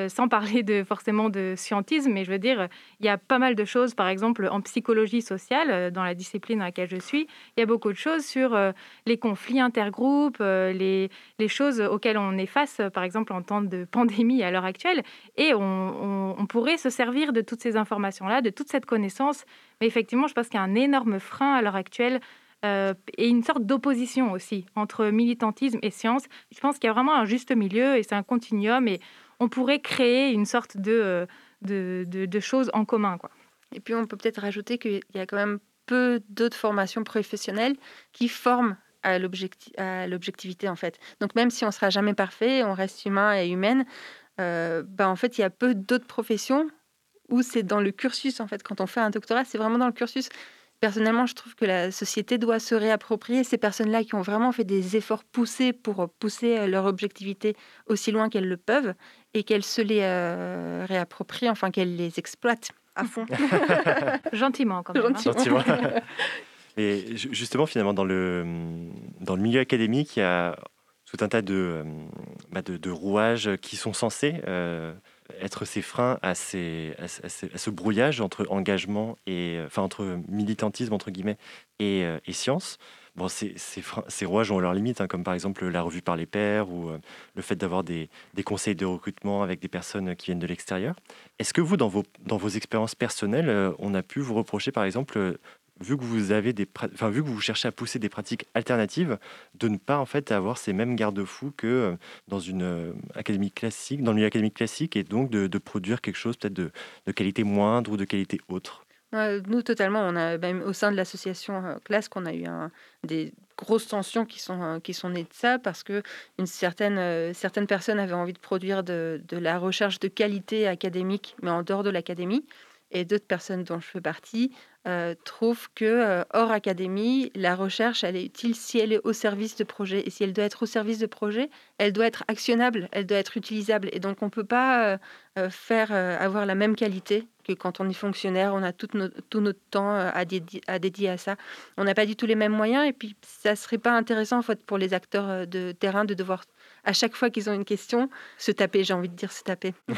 sans parler de, forcément de scientisme, mais je veux dire, il y a pas mal de choses, par exemple en psychologie sociale, euh, dans la discipline dans laquelle je suis, il y a beaucoup de choses sur euh, les conflits intergroupes, euh, les, choses auxquelles on est face, par exemple en temps de pandémie à l'heure actuelle, et on, pourrait se servir de toutes ces informations-là, de toute cette connaissance, mais effectivement, je pense qu'il y a un énorme frein à l'heure actuelle et une sorte d'opposition aussi entre militantisme et science. Je pense qu'il y a vraiment un juste milieu et c'est un continuum et on pourrait créer une sorte de, euh, de, choses en commun. Quoi. Et puis on peut peut-être rajouter qu'il y a quand même peu d'autres formations professionnelles qui forment à l'objectivité en fait. Donc même si on sera jamais parfait, on reste humain et humaine, euh, ben, en fait il y a peu d'autres professions où c'est dans le cursus en fait. Quand on fait un doctorat, c'est vraiment dans le cursus. Personnellement, je trouve que la société doit se réapproprier ces personnes-là qui ont vraiment fait des efforts poussés pour pousser euh, leur objectivité aussi loin qu'elles le peuvent et qu'elles se les euh, réapproprient, enfin qu'elles les exploitent à fond. Gentiment, quand même. Hein. Gentiment. et justement, finalement, dans le, dans le milieu académique, il y a tout un tas de, euh, bah, de, rouages qui sont censés être ces freins à, ces, à, ce brouillage entre engagement et enfin entre militantisme entre guillemets et, euh, et science. Bon, ces, ces, ces, rouages ont leurs limites, hein, comme par exemple la revue par les pairs ou euh, le fait d'avoir des, des, conseils de recrutement avec des personnes qui viennent de l'extérieur. Est-ce que vous, dans vos, dans vos expériences personnelles, euh, on a pu vous reprocher par exemple vu que vous avez des, enfin, vu que vous cherchez à pousser des pratiques alternatives, de ne pas en fait avoir ces mêmes garde-fous que euh, dans une euh, académie classique, dans le milieu académique classique, et donc de, produire quelque chose peut-être de, qualité moindre ou de qualité autre? nous, totalement. On a même au sein de l'association classe qu'on a eu des grosses tensions qui sont, qui sont nées de ça parce que une certaine, certaines personnes avaient envie de produire de, de, la recherche de qualité académique, mais en dehors de l'académie. Et d'autres personnes dont je fais partie euh, trouve que euh, hors académie, la recherche, elle est utile si elle est au service de projet. Et si elle doit être au service de projet, elle doit être actionnable, elle doit être utilisable. Et donc, on ne peut pas euh, faire avoir la même qualité que quand on est fonctionnaire, on a tout, tout notre temps à, dédier, à ça. On n'a pas du tout les mêmes moyens. Et puis, ça ne serait pas intéressant pour les acteurs de terrain de devoir à chaque fois qu'ils ont une question, se taper, j'ai envie de dire se taper.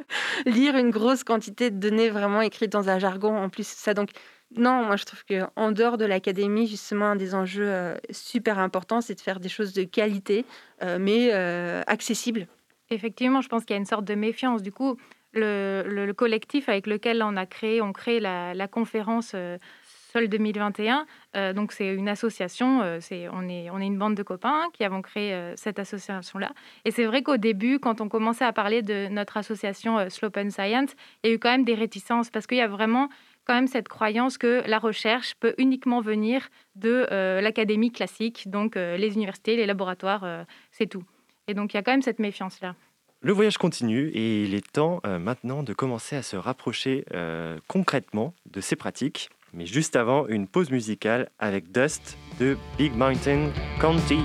Lire une grosse quantité de données vraiment écrites dans un jargon en plus. Ça donc non, moi je trouve qu'en dehors de l'académie, justement, un des enjeux euh, super importants, c'est de faire des choses de qualité, euh, mais euh, accessibles. Effectivement, je pense qu'il y a une sorte de méfiance. Du coup, le, collectif avec lequel on a créé, on crée la, la conférence 2021. Euh, donc c'est une association, euh, c'est, on, est, on est une bande de copains qui avons créé euh, cette association-là. Et c'est vrai qu'au début, quand on commençait à parler de notre association Slope and Science, il y a eu quand même des réticences parce qu'il y a vraiment quand même cette croyance que la recherche peut uniquement venir de l'académie classique, donc les universités, les laboratoires, c'est tout. Et donc il y a quand même cette méfiance-là. Le voyage continue et il est temps maintenant de commencer à se rapprocher concrètement de ces pratiques mais juste avant, une pause musicale avec Dust de Big Mountain County.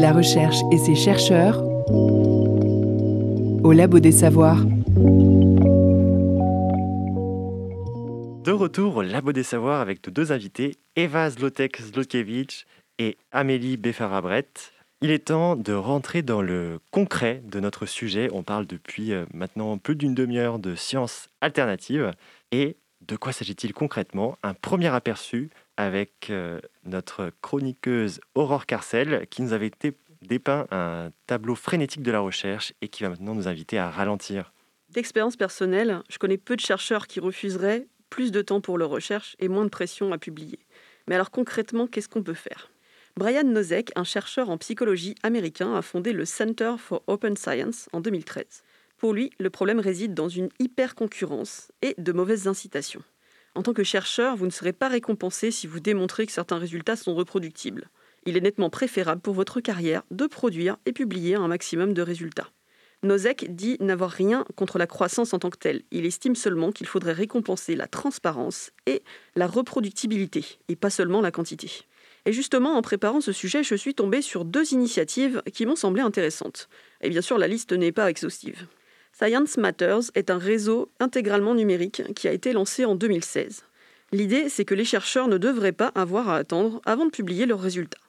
La recherche et ses chercheurs au Labo des Savoirs. De retour au Labo des Savoirs avec nos deux invités, Eva Zlotek-Zlotkevich et Amélie Beffarabret. Il est temps de rentrer dans le concret de notre sujet. On parle depuis euh, maintenant plus d'une demi-heure de sciences alternatives. Et de quoi s'agit-il concrètement? Un premier aperçu avec euh, notre chroniqueuse Aurore Carcel qui nous avait dépeint un tableau frénétique de la recherche et qui va maintenant nous inviter à ralentir. D'expérience personnelle, je connais peu de chercheurs qui refuseraient plus de temps pour leur recherche et moins de pression à publier. Mais alors concrètement, qu'est-ce qu'on peut faire? Brian Nosek, un chercheur en psychologie américain, a fondé le Center for Open Science en 2013. Pour lui, le problème réside dans une hyper-concurrence et de mauvaises incitations. En tant que chercheur, vous ne serez pas récompensé si vous démontrez que certains résultats sont reproductibles. Il est nettement préférable pour votre carrière de produire et publier un maximum de résultats. Nosek dit n'avoir rien contre la croissance en tant que telle. Il estime seulement qu'il faudrait récompenser la transparence et la reproductibilité, et pas seulement la quantité. Et justement, en préparant ce sujet, je suis tombée sur deux initiatives qui m'ont semblé intéressantes. Et bien sûr, la liste n'est pas exhaustive. Science Matters est un réseau intégralement numérique qui a été lancé en 2016. L'idée, c'est que les chercheurs ne devraient pas avoir à attendre avant de publier leurs résultats.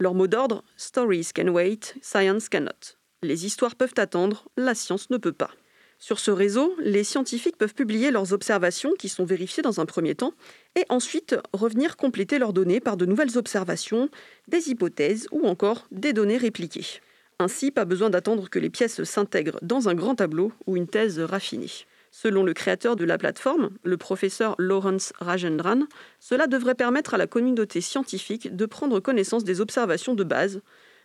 Leur mot d'ordre Stories can wait, science cannot. Les histoires peuvent attendre, la science ne peut pas. Sur ce réseau, les scientifiques peuvent publier leurs observations qui sont vérifiées dans un premier temps et ensuite revenir compléter leurs données par de nouvelles observations, des hypothèses ou encore des données répliquées. Ainsi, pas besoin d'attendre que les pièces s'intègrent dans un grand tableau ou une thèse raffinée. Selon le créateur de la plateforme, le professeur Lawrence Rajendran, cela devrait permettre à la communauté scientifique de prendre connaissance des observations de base,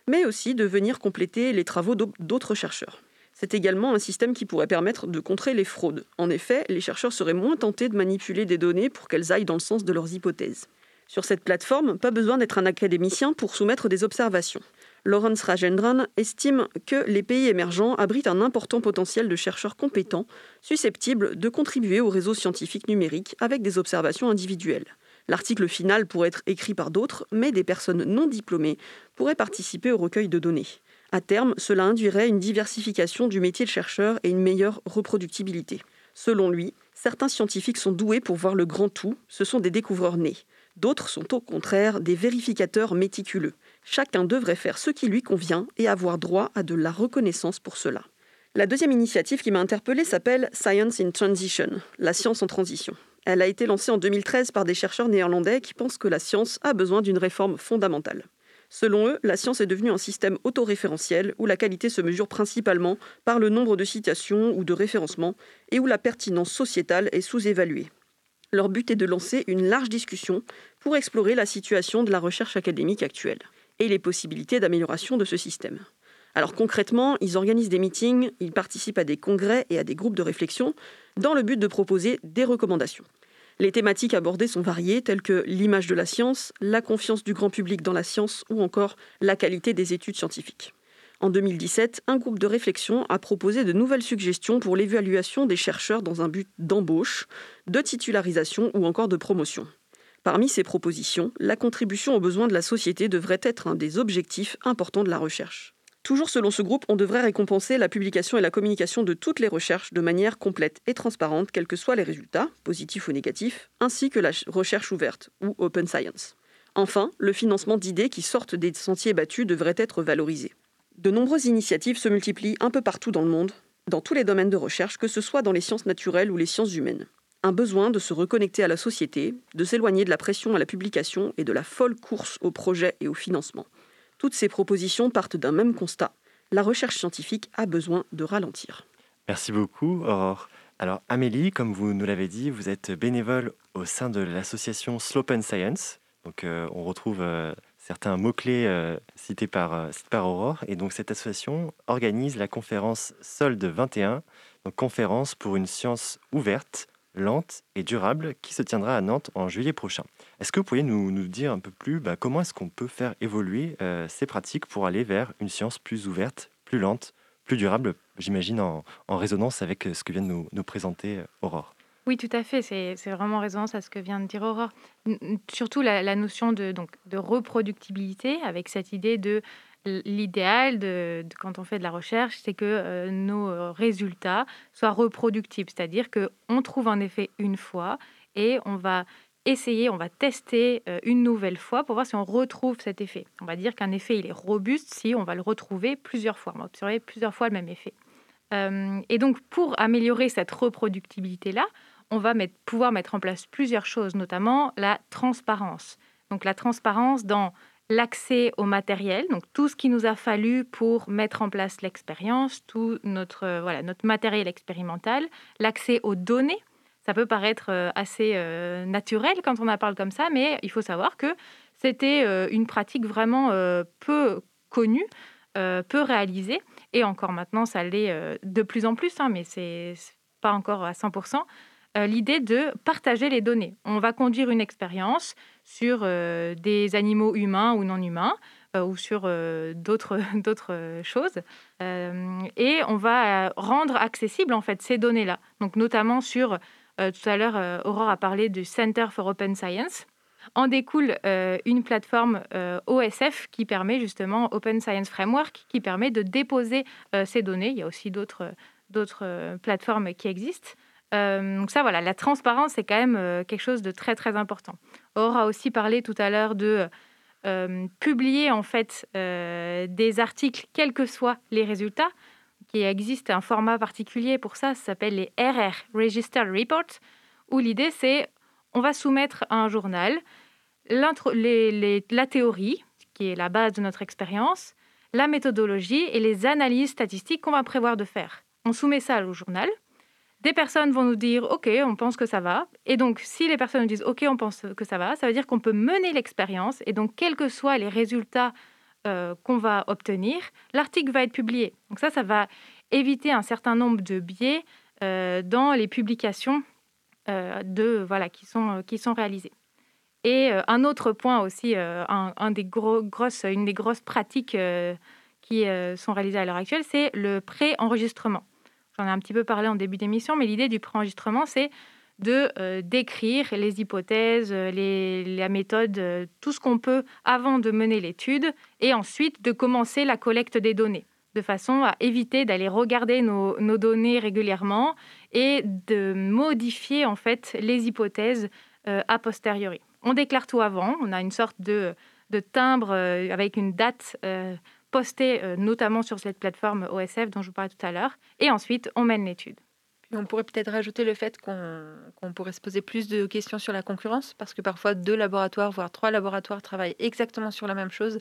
mais aussi de venir compléter les travaux d'autres chercheurs. C'est également un système qui pourrait permettre de contrer les fraudes. En effet, les chercheurs seraient moins tentés de manipuler des données pour qu'elles aillent dans le sens de leurs hypothèses. Sur cette plateforme, pas besoin d'être un académicien pour soumettre des observations. Lawrence Rajendran estime que les pays émergents abritent un important potentiel de chercheurs compétents, susceptibles de contribuer au réseau scientifique numérique avec des observations individuelles. L'article final pourrait être écrit par d'autres, mais des personnes non diplômées pourraient participer au recueil de données. À terme, cela induirait une diversification du métier de chercheur et une meilleure reproductibilité. Selon lui, certains scientifiques sont doués pour voir le grand tout, ce sont des découvreurs nés. D'autres sont au contraire des vérificateurs méticuleux. Chacun devrait faire ce qui lui convient et avoir droit à de la reconnaissance pour cela. La deuxième initiative qui m'a interpellée s'appelle Science in Transition, la science en transition. Elle a été lancée en 2013 par des chercheurs néerlandais qui pensent que la science a besoin d'une réforme fondamentale. Selon eux, la science est devenue un système autoréférentiel où la qualité se mesure principalement par le nombre de citations ou de référencements et où la pertinence sociétale est sous-évaluée. Leur but est de lancer une large discussion pour explorer la situation de la recherche académique actuelle et les possibilités d'amélioration de ce système. Alors concrètement, ils organisent des meetings, ils participent à des congrès et à des groupes de réflexion dans le but de proposer des recommandations. Les thématiques abordées sont variées, telles que l'image de la science, la confiance du grand public dans la science ou encore la qualité des études scientifiques. En 2017, un groupe de réflexion a proposé de nouvelles suggestions pour l'évaluation des chercheurs dans un but d'embauche, de titularisation ou encore de promotion. Parmi ces propositions, la contribution aux besoins de la société devrait être un des objectifs importants de la recherche. Toujours selon ce groupe, on devrait récompenser la publication et la communication de toutes les recherches de manière complète et transparente, quels que soient les résultats, positifs ou négatifs, ainsi que la recherche ouverte, ou open science. Enfin, le financement d'idées qui sortent des sentiers battus devrait être valorisé. De nombreuses initiatives se multiplient un peu partout dans le monde, dans tous les domaines de recherche, que ce soit dans les sciences naturelles ou les sciences humaines. Un besoin de se reconnecter à la société, de s'éloigner de la pression à la publication et de la folle course au projet et au financement. Toutes ces propositions partent d'un même constat. La recherche scientifique a besoin de ralentir. Merci beaucoup, Aurore. Alors, Amélie, comme vous nous l'avez dit, vous êtes bénévole au sein de l'association Slope and Science. Donc, euh, on retrouve euh, certains mots-clés euh, cités, par, Aurore. Et donc, cette association organise la conférence Solde 21, donc conférence pour une science ouverte, lente et durable, qui se tiendra à Nantes en juillet prochain. Est-ce que vous pourriez nous, dire un peu plus bah, comment est-ce qu'on peut faire évoluer euh, ces pratiques pour aller vers une science plus ouverte, plus lente, plus durable, j'imagine en, résonance avec euh, ce que vient de nous, présenter euh, Aurore? Oui, tout à fait. C'est vraiment en résonance à ce que vient de dire Aurore. Surtout la, notion de, donc, de reproductibilité, avec cette idée de l'idéal de, quand on fait de la recherche, c'est que nos résultats soient reproductibles, c'est-à-dire qu'on trouve un effet une fois et on va essayer, on va tester une nouvelle fois pour voir si on retrouve cet effet. On va dire qu'un effet il est robuste si on va le retrouver plusieurs fois, on va observer plusieurs fois le même effet. et donc pour améliorer cette reproductibilité-là, on va pouvoir mettre en place plusieurs choses, notamment la transparence. Donc la transparence dans l'accès au matériel, donc tout ce qui nous a fallu pour mettre en place l'expérience, tout notre, euh, voilà, notre matériel expérimental, l'accès aux données. Ça peut paraître euh, assez euh, naturel quand on en parle comme ça, mais il faut savoir que c'était une pratique vraiment peu connue, peu réalisée, et encore maintenant, ça l'est de plus en plus, hein, mais c'est pas encore à 100%. Euh, l'idée de partager les données. On va conduire une expérience sur euh, des animaux humains ou non humains euh, ou sur d'autres choses. et on va rendre accessibles en fait ces données-là. Donc notamment sur, tout à l'heure, Aurore a parlé du Center for Open Science. En découle une plateforme OSF qui permet justement, Open Science Framework, qui permet de déposer ces données. Il y a aussi d'autres plateformes qui existent. Euh, donc ça, voilà, la transparence, c'est quand même euh, quelque chose de très, très important. Aura a aussi parlé tout à l'heure de euh, publier, en fait, des articles, quels que soient les résultats. Il existe un format particulier pour ça, ça s'appelle les RR, Register Reports, où l'idée, c'est on va soumettre à un journal la théorie, qui est la base de notre expérience, la méthodologie et les analyses statistiques qu'on va prévoir de faire. On soumet ça au journal. Des personnes vont nous dire OK, on pense que ça va. Et donc, si les personnes nous disent OK, on pense que ça va, ça veut dire qu'on peut mener l'expérience. Et donc, quels que soient les résultats euh, qu'on va obtenir, l'article va être publié. Donc ça, ça va éviter un certain nombre de biais euh, dans les publications euh, de, voilà, qui, sont, qui sont réalisées. Et un autre point aussi, une des grosses pratiques qui sont réalisées à l'heure actuelle, c'est le pré-enregistrement. J'en ai un petit peu parlé en début d'émission, mais l'idée du préenregistrement, c'est de euh, décrire les hypothèses, euh, la méthode, euh, tout ce qu'on peut avant de mener l'étude, et ensuite de commencer la collecte des données, de façon à éviter d'aller regarder nos, données régulièrement et de modifier en fait les hypothèses a posteriori. On déclare tout avant, on a une sorte de, de timbre avec une date posté euh, notamment sur cette plateforme OSF dont je vous parlais tout à l'heure. Et ensuite, on mène l'étude. On pourrait peut-être rajouter le fait qu'on pourrait se poser plus de questions sur la concurrence, parce que parfois deux laboratoires, voire trois laboratoires travaillent exactement sur la même chose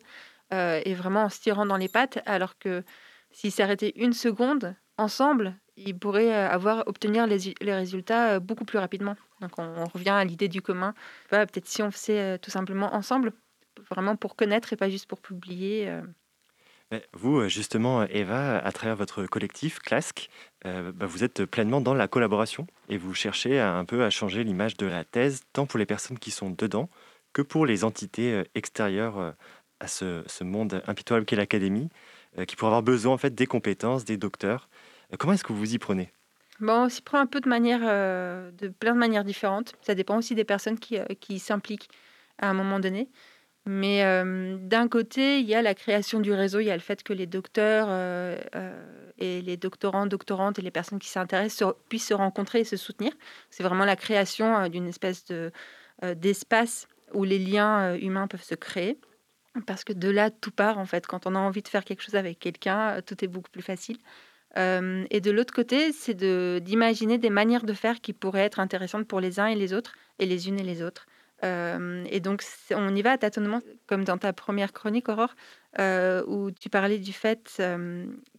euh, et vraiment en se tirant dans les pattes, alors que s'ils s'arrêtaient une seconde ensemble, ils pourraient euh, avoir obtenir les, les résultats beaucoup plus rapidement. Donc on, revient à l'idée du commun. Peut-être si on faisait tout simplement ensemble, vraiment pour connaître et pas juste pour publier. Vous, euh, justement, Eva, à travers votre collectif CLASC, euh, bah, vous êtes pleinement dans la collaboration et vous cherchez un peu à changer l'image de la thèse, tant pour les personnes qui sont dedans que pour les entités euh, extérieures à ce, monde impitoyable qu'est l'académie, qui pourraient avoir besoin en fait des compétences des docteurs. comment est-ce que vous y prenez? Bon, on s'y prend un peu de manière, de plein de manières différentes. Ça dépend aussi des personnes qui s'impliquent à un moment donné. Mais d'un côté, il y a la création du réseau, il y a le fait que les docteurs et les doctorants, doctorantes et les personnes qui s'intéressent puissent se rencontrer et se soutenir. C'est vraiment la création d'une espèce de, d'espace où les liens humains peuvent se créer. Parce que de là, tout part en fait. Quand on a envie de faire quelque chose avec quelqu'un, tout est beaucoup plus facile. et de l'autre côté, c'est d'imaginer des manières de faire qui pourraient être intéressantes pour les uns et les autres, et les unes et les autres et donc, on y va à tâtonnement, comme dans ta première chronique, Aurore, où tu parlais du fait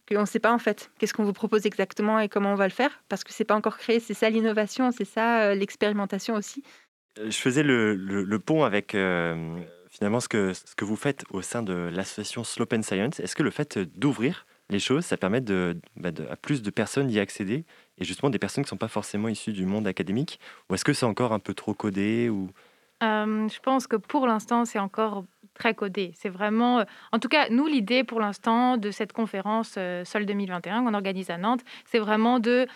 qu'on ne sait pas en fait qu'est-ce qu'on vous propose exactement et comment on va le faire, parce que c'est pas encore créé. C'est ça l'innovation, c'est ça l'expérimentation aussi. Je faisais le, pont avec finalement ce que, ce que vous faites au sein de l'association Slope and Science. Est-ce que le fait d'ouvrir les choses, ça permet de, bah, à plus de personnes d'y accéder et justement des personnes qui ne sont pas forcément issues du monde académique? Ou est-ce que c'est encore un peu trop codé ou je pense que pour l'instant, c'est encore très codé. C'est vraiment, en tout cas, nous, l'idée pour l'instant de cette conférence Sol 2021 qu'on organise à Nantes, c'est vraiment de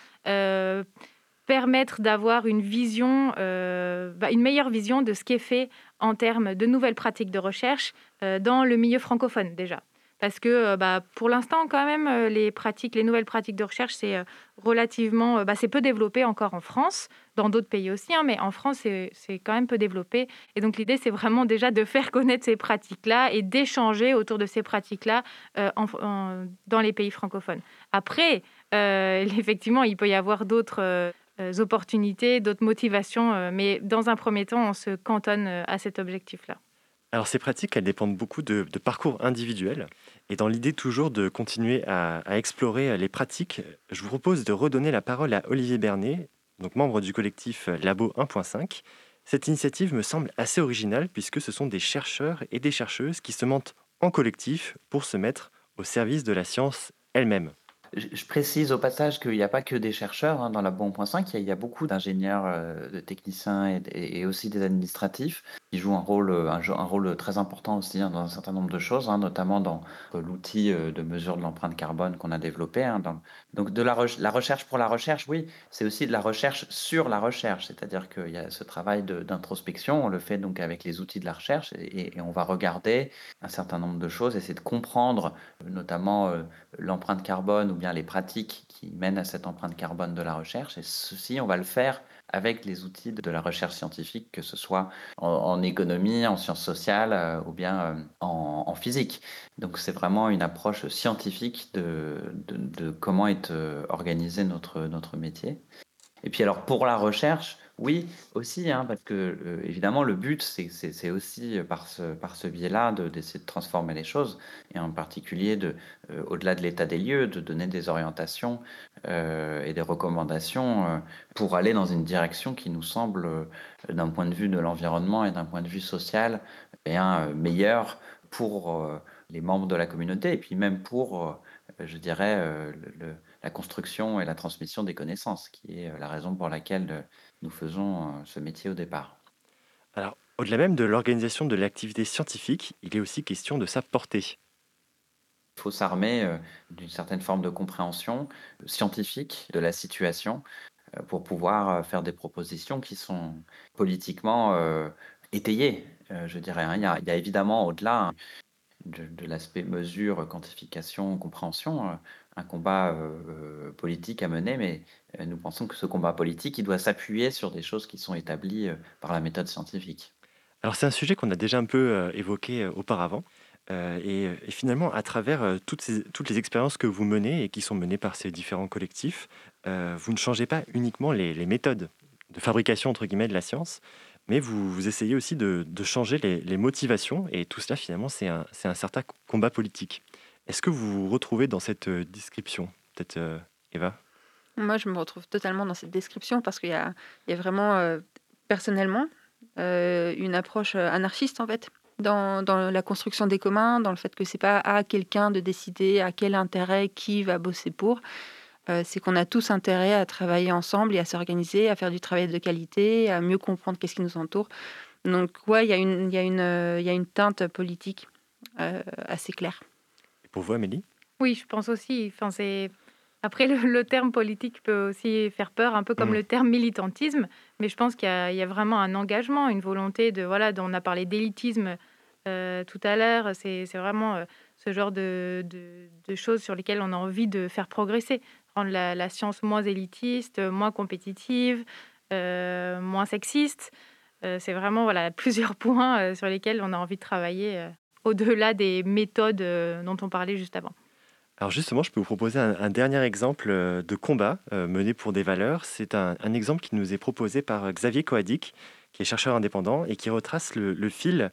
permettre d'avoir une vision, bah, une meilleure vision de ce qui est fait en termes de nouvelles pratiques de recherche dans le milieu francophone déjà. Parce que bah, pour l'instant, quand même, les pratiques, les nouvelles pratiques de recherche, c'est relativement, bah, c'est peu développé encore en France, dans d'autres pays aussi, hein, mais en France, c'est quand même peu développé. Et donc l'idée, c'est vraiment déjà de faire connaître ces pratiques-là et d'échanger autour de ces pratiques-là dans les pays francophones. Après, effectivement, il peut y avoir d'autres opportunités, d'autres motivations, mais dans un premier temps, on se cantonne à cet objectif-là. Alors ces pratiques, elles dépendent beaucoup de, parcours individuels. Et dans l'idée toujours de continuer à, explorer les pratiques, je vous propose de redonner la parole à Olivier Bernet, donc membre du collectif Labo 1.5. Cette initiative me semble assez originale puisque ce sont des chercheurs et des chercheuses qui se mentent en collectif pour se mettre au service de la science elle-même. Je précise au passage qu'il n'y a pas que des chercheurs hein, dans la Bon.5, 5, il y a, beaucoup d'ingénieurs, euh, de techniciens et, aussi des administratifs qui jouent un rôle, euh, un, rôle très important aussi hein, dans un certain nombre de choses, hein, notamment dans euh, l'outil de mesure de l'empreinte carbone qu'on a développé. donc de la, recherche pour la recherche, oui, c'est aussi de la recherche sur la recherche, c'est-à-dire qu'il y a ce travail d'introspection, on le fait donc avec les outils de la recherche et, et, on va regarder un certain nombre de choses, essayer de comprendre notamment l'empreinte carbone ou les pratiques qui mènent à cette empreinte carbone de la recherche. Et ceci, on va le faire avec les outils de la recherche scientifique, que ce soit en, économie, en sciences sociales euh, ou bien euh, en, physique. Donc c'est vraiment une approche scientifique de, de, comment est euh, organisé notre, notre métier. Et puis alors pour la recherche, oui, aussi, hein, parce que euh, évidemment, le but, c'est aussi euh, par ce, par ce biais-là d'essayer de, transformer les choses, et en particulier, de, euh, au-delà de l'état des lieux, de donner des orientations et des recommandations pour aller dans une direction qui nous semble, d'un point de vue de l'environnement et d'un point de vue social, bien meilleure pour les membres de la communauté, et puis même pour, je dirais, le la construction et la transmission des connaissances, qui est euh, la raison pour laquelle euh, nous faisons euh, ce métier au départ. Alors, au-delà même de l'organisation de l'activité scientifique, il est aussi question de sa portée. Il faut s'armer d'une certaine forme de compréhension scientifique de la situation pour pouvoir faire des propositions qui sont politiquement étayées, je dirais. Hein. Il y a, il y a évidemment, au-delà de, l'aspect mesure, quantification, compréhension, un combat euh, politique à mener, mais euh, nous pensons que ce combat politique, il doit s'appuyer sur des choses qui sont établies par la méthode scientifique. Alors c'est un sujet qu'on a déjà un peu évoqué auparavant. Et, finalement, à travers toutes, les expériences que vous menez et qui sont menées par ces différents collectifs, vous ne changez pas uniquement les, les méthodes de fabrication entre guillemets de la science, mais vous, essayez aussi de, changer les, motivations, et tout cela finalement c'est un, certain combat politique. Est-ce que vous vous retrouvez dans cette description Peut-être Eva? Moi je me retrouve totalement dans cette description parce qu'il y, a, vraiment personnellement une approche anarchiste en fait. Dans, la construction des communs, dans le fait que c'est pas à quelqu'un de décider à quel intérêt qui va bosser pour, c'est qu'on a tous intérêt à travailler ensemble et à s'organiser, à faire du travail de qualité, à mieux comprendre qu'est-ce qui nous entoure. Donc, ouais, il y, a une, teinte politique assez claire. Pour vous, Amélie? Oui, je pense aussi. Enfin, c'est... Après, le, terme politique peut aussi faire peur, un peu comme mmh. le terme militantisme, mais je pense qu'il y, y, a vraiment un engagement, une volonté de... Voilà, on a parlé d'élitisme tout à l'heure, c'est, vraiment ce genre de, de, de, choses sur lesquelles on a envie de faire progresser rendre la, science moins élitiste, moins compétitive, euh, moins sexiste. Euh, c'est vraiment voilà, plusieurs points euh, sur lesquels on a envie de travailler au-delà des méthodes dont on parlait juste avant. Alors justement, je peux vous proposer un, dernier exemple de combat mené pour des valeurs. C'est un, exemple qui nous est proposé par Xavier Coadic, qui est chercheur indépendant et qui retrace le fil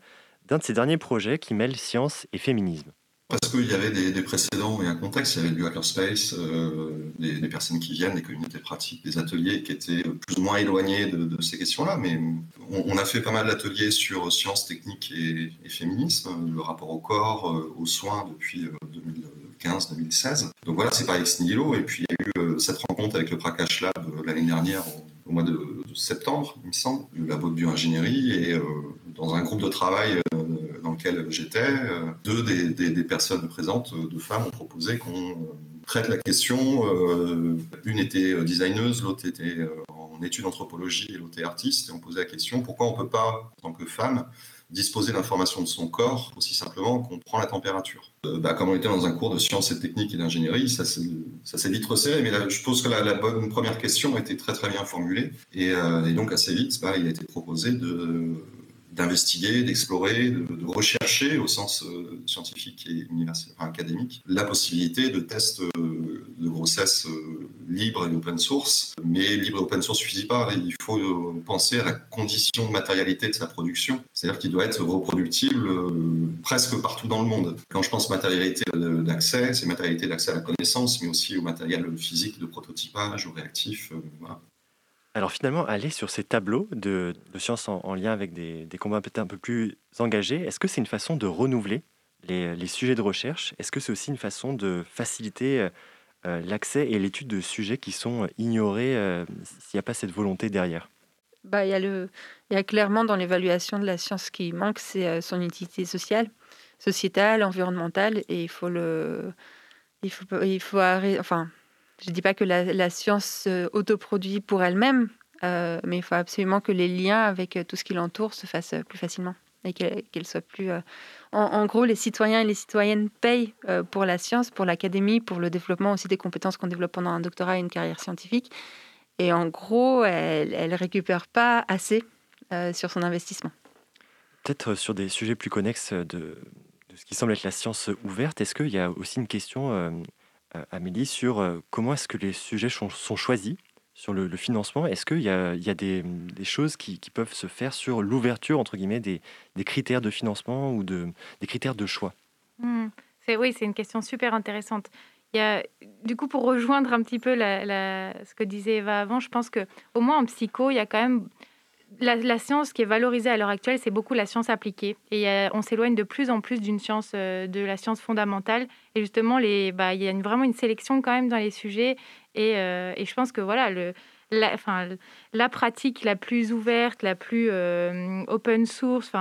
d'un de ses derniers projets qui mêle science et féminisme. Parce qu'il y avait des, précédents et un contexte, il y avait du hackerspace, euh, des, personnes qui viennent, des communautés pratiques, des ateliers qui étaient plus ou moins éloignés de, ces questions-là, mais on, a fait pas mal d'ateliers sur sciences, techniques et, féminisme, le rapport au corps, euh, aux soins depuis 2015-2016. Euh, Donc voilà, c'est pas ex nihilo, et puis il y a eu cette rencontre avec le Prakash Lab l'année dernière, au, mois de, septembre, il me semble, le labo de bioingénierie, et dans un groupe de travail dans lequel j'étais, euh, deux des, personnes présentes, euh, deux femmes, ont proposé qu'on euh, traite la question. une était designeuse, l'autre était en études d'anthropologie et l'autre était artiste. Et on posait la question pourquoi on ne peut pas, en tant que femme, disposer d'informations de son corps aussi simplement qu'on prend la température. Euh, bah, comme on était dans un cours de sciences et techniques et d'ingénierie, ça s'est vite resserré, mais je pense que la, bonne première question était très très bien formulée, et, euh, donc assez vite, bah, il a été proposé d'investiguer, d'explorer, de, rechercher au sens euh, scientifique et académique, la possibilité de tests de grossesse libre et open source. Mais libre et open source ne suffit pas. Il faut penser à la condition de matérialité de sa production, c'est-à-dire qu'il doit être reproductible presque partout dans le monde. Quand je pense matérialité d'accès, c'est matérialité d'accès à la connaissance, mais aussi au matériel physique de prototypage, au réactif. Voilà. Alors finalement, aller sur ces tableaux de, sciences en, lien avec des, combats peut-être un peu plus engagés, est-ce que c'est une façon de renouveler les, sujets de recherche? Est-ce que c'est aussi une façon de faciliter euh, euh, l'accès et l'étude de sujets qui sont ignorés euh, s'il n'y a pas cette volonté derrière. Bah, il, y a le, y a clairement dans l'évaluation de la science qui manque, c'est son utilité sociale, sociétale, environnementale, et il faut le, il faut, il faut arrêter, enfin, je ne dis pas que la, science euh, autoproduit pour elle-même, euh, mais il faut absolument que les liens avec euh, tout ce qui l'entoure se fassent plus facilement et qu'elle soit plus... En, gros, les citoyens et les citoyennes payent pour la science, pour l'académie, pour le développement aussi des compétences qu'on développe pendant un doctorat et une carrière scientifique. Et en gros, elle ne récupère pas assez sur son investissement. Peut-être sur des sujets plus connexes de, ce qui semble être la science ouverte, est-ce qu'il y a aussi une question euh, Amélie, sur euh, comment est-ce que les sujets sont, choisis sur le, financement. Est-ce qu'il y a, des, choses qui, peuvent se faire sur l'ouverture, entre guillemets, des, critères de financement ou de, des critères de choix? Mmh. Oui, c'est une question super intéressante. Du coup, pour rejoindre un petit peu ce que disait Eva avant, je pense que au moins en psycho, il y a quand même la, science qui est valorisée à l'heure actuelle, c'est beaucoup la science appliquée. Et on s'éloigne de plus en plus d'une science, euh, de la science fondamentale. Et justement, bah, il y a vraiment une sélection quand même dans les sujets. Et, euh, je pense que voilà, la, la pratique la plus ouverte, la plus euh, open source,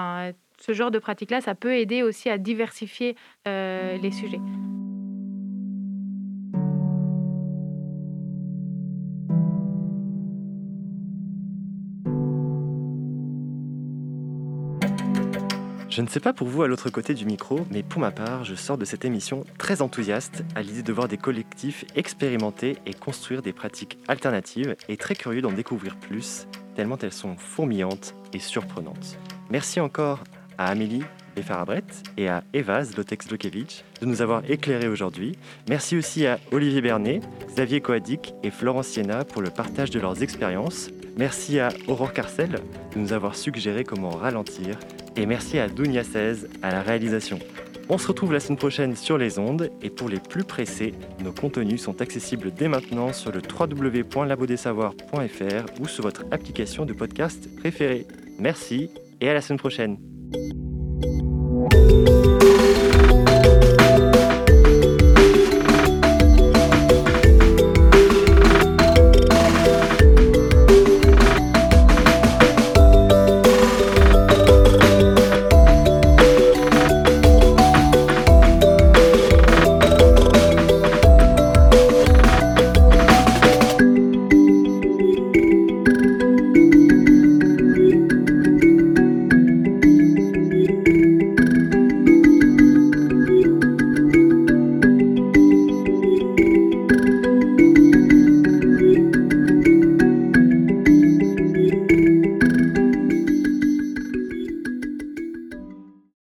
ce genre de pratique-là, ça peut aider aussi à diversifier les sujets. Je ne sais pas pour vous à l'autre côté du micro, mais pour ma part, je sors de cette émission très enthousiaste à l'idée de voir des collectifs expérimenter et construire des pratiques alternatives et très curieux d'en découvrir plus, tellement elles sont fourmillantes et surprenantes. Merci encore à Amélie Befarabret et à Eva Zlotek-Zlokevich de nous avoir éclairés aujourd'hui. Merci aussi à Olivier Bernet, Xavier Coadic et Florence Siena pour le partage de leurs expériences. Merci à Aurore Carcel de nous avoir suggéré comment ralentir et merci à Dunia 16 à la réalisation. On se retrouve la semaine prochaine sur les ondes et pour les plus pressés, nos contenus sont accessibles dès maintenant sur le www.labodessavoir.fr ou sur votre application de podcast préférée. Merci et à la semaine prochaine.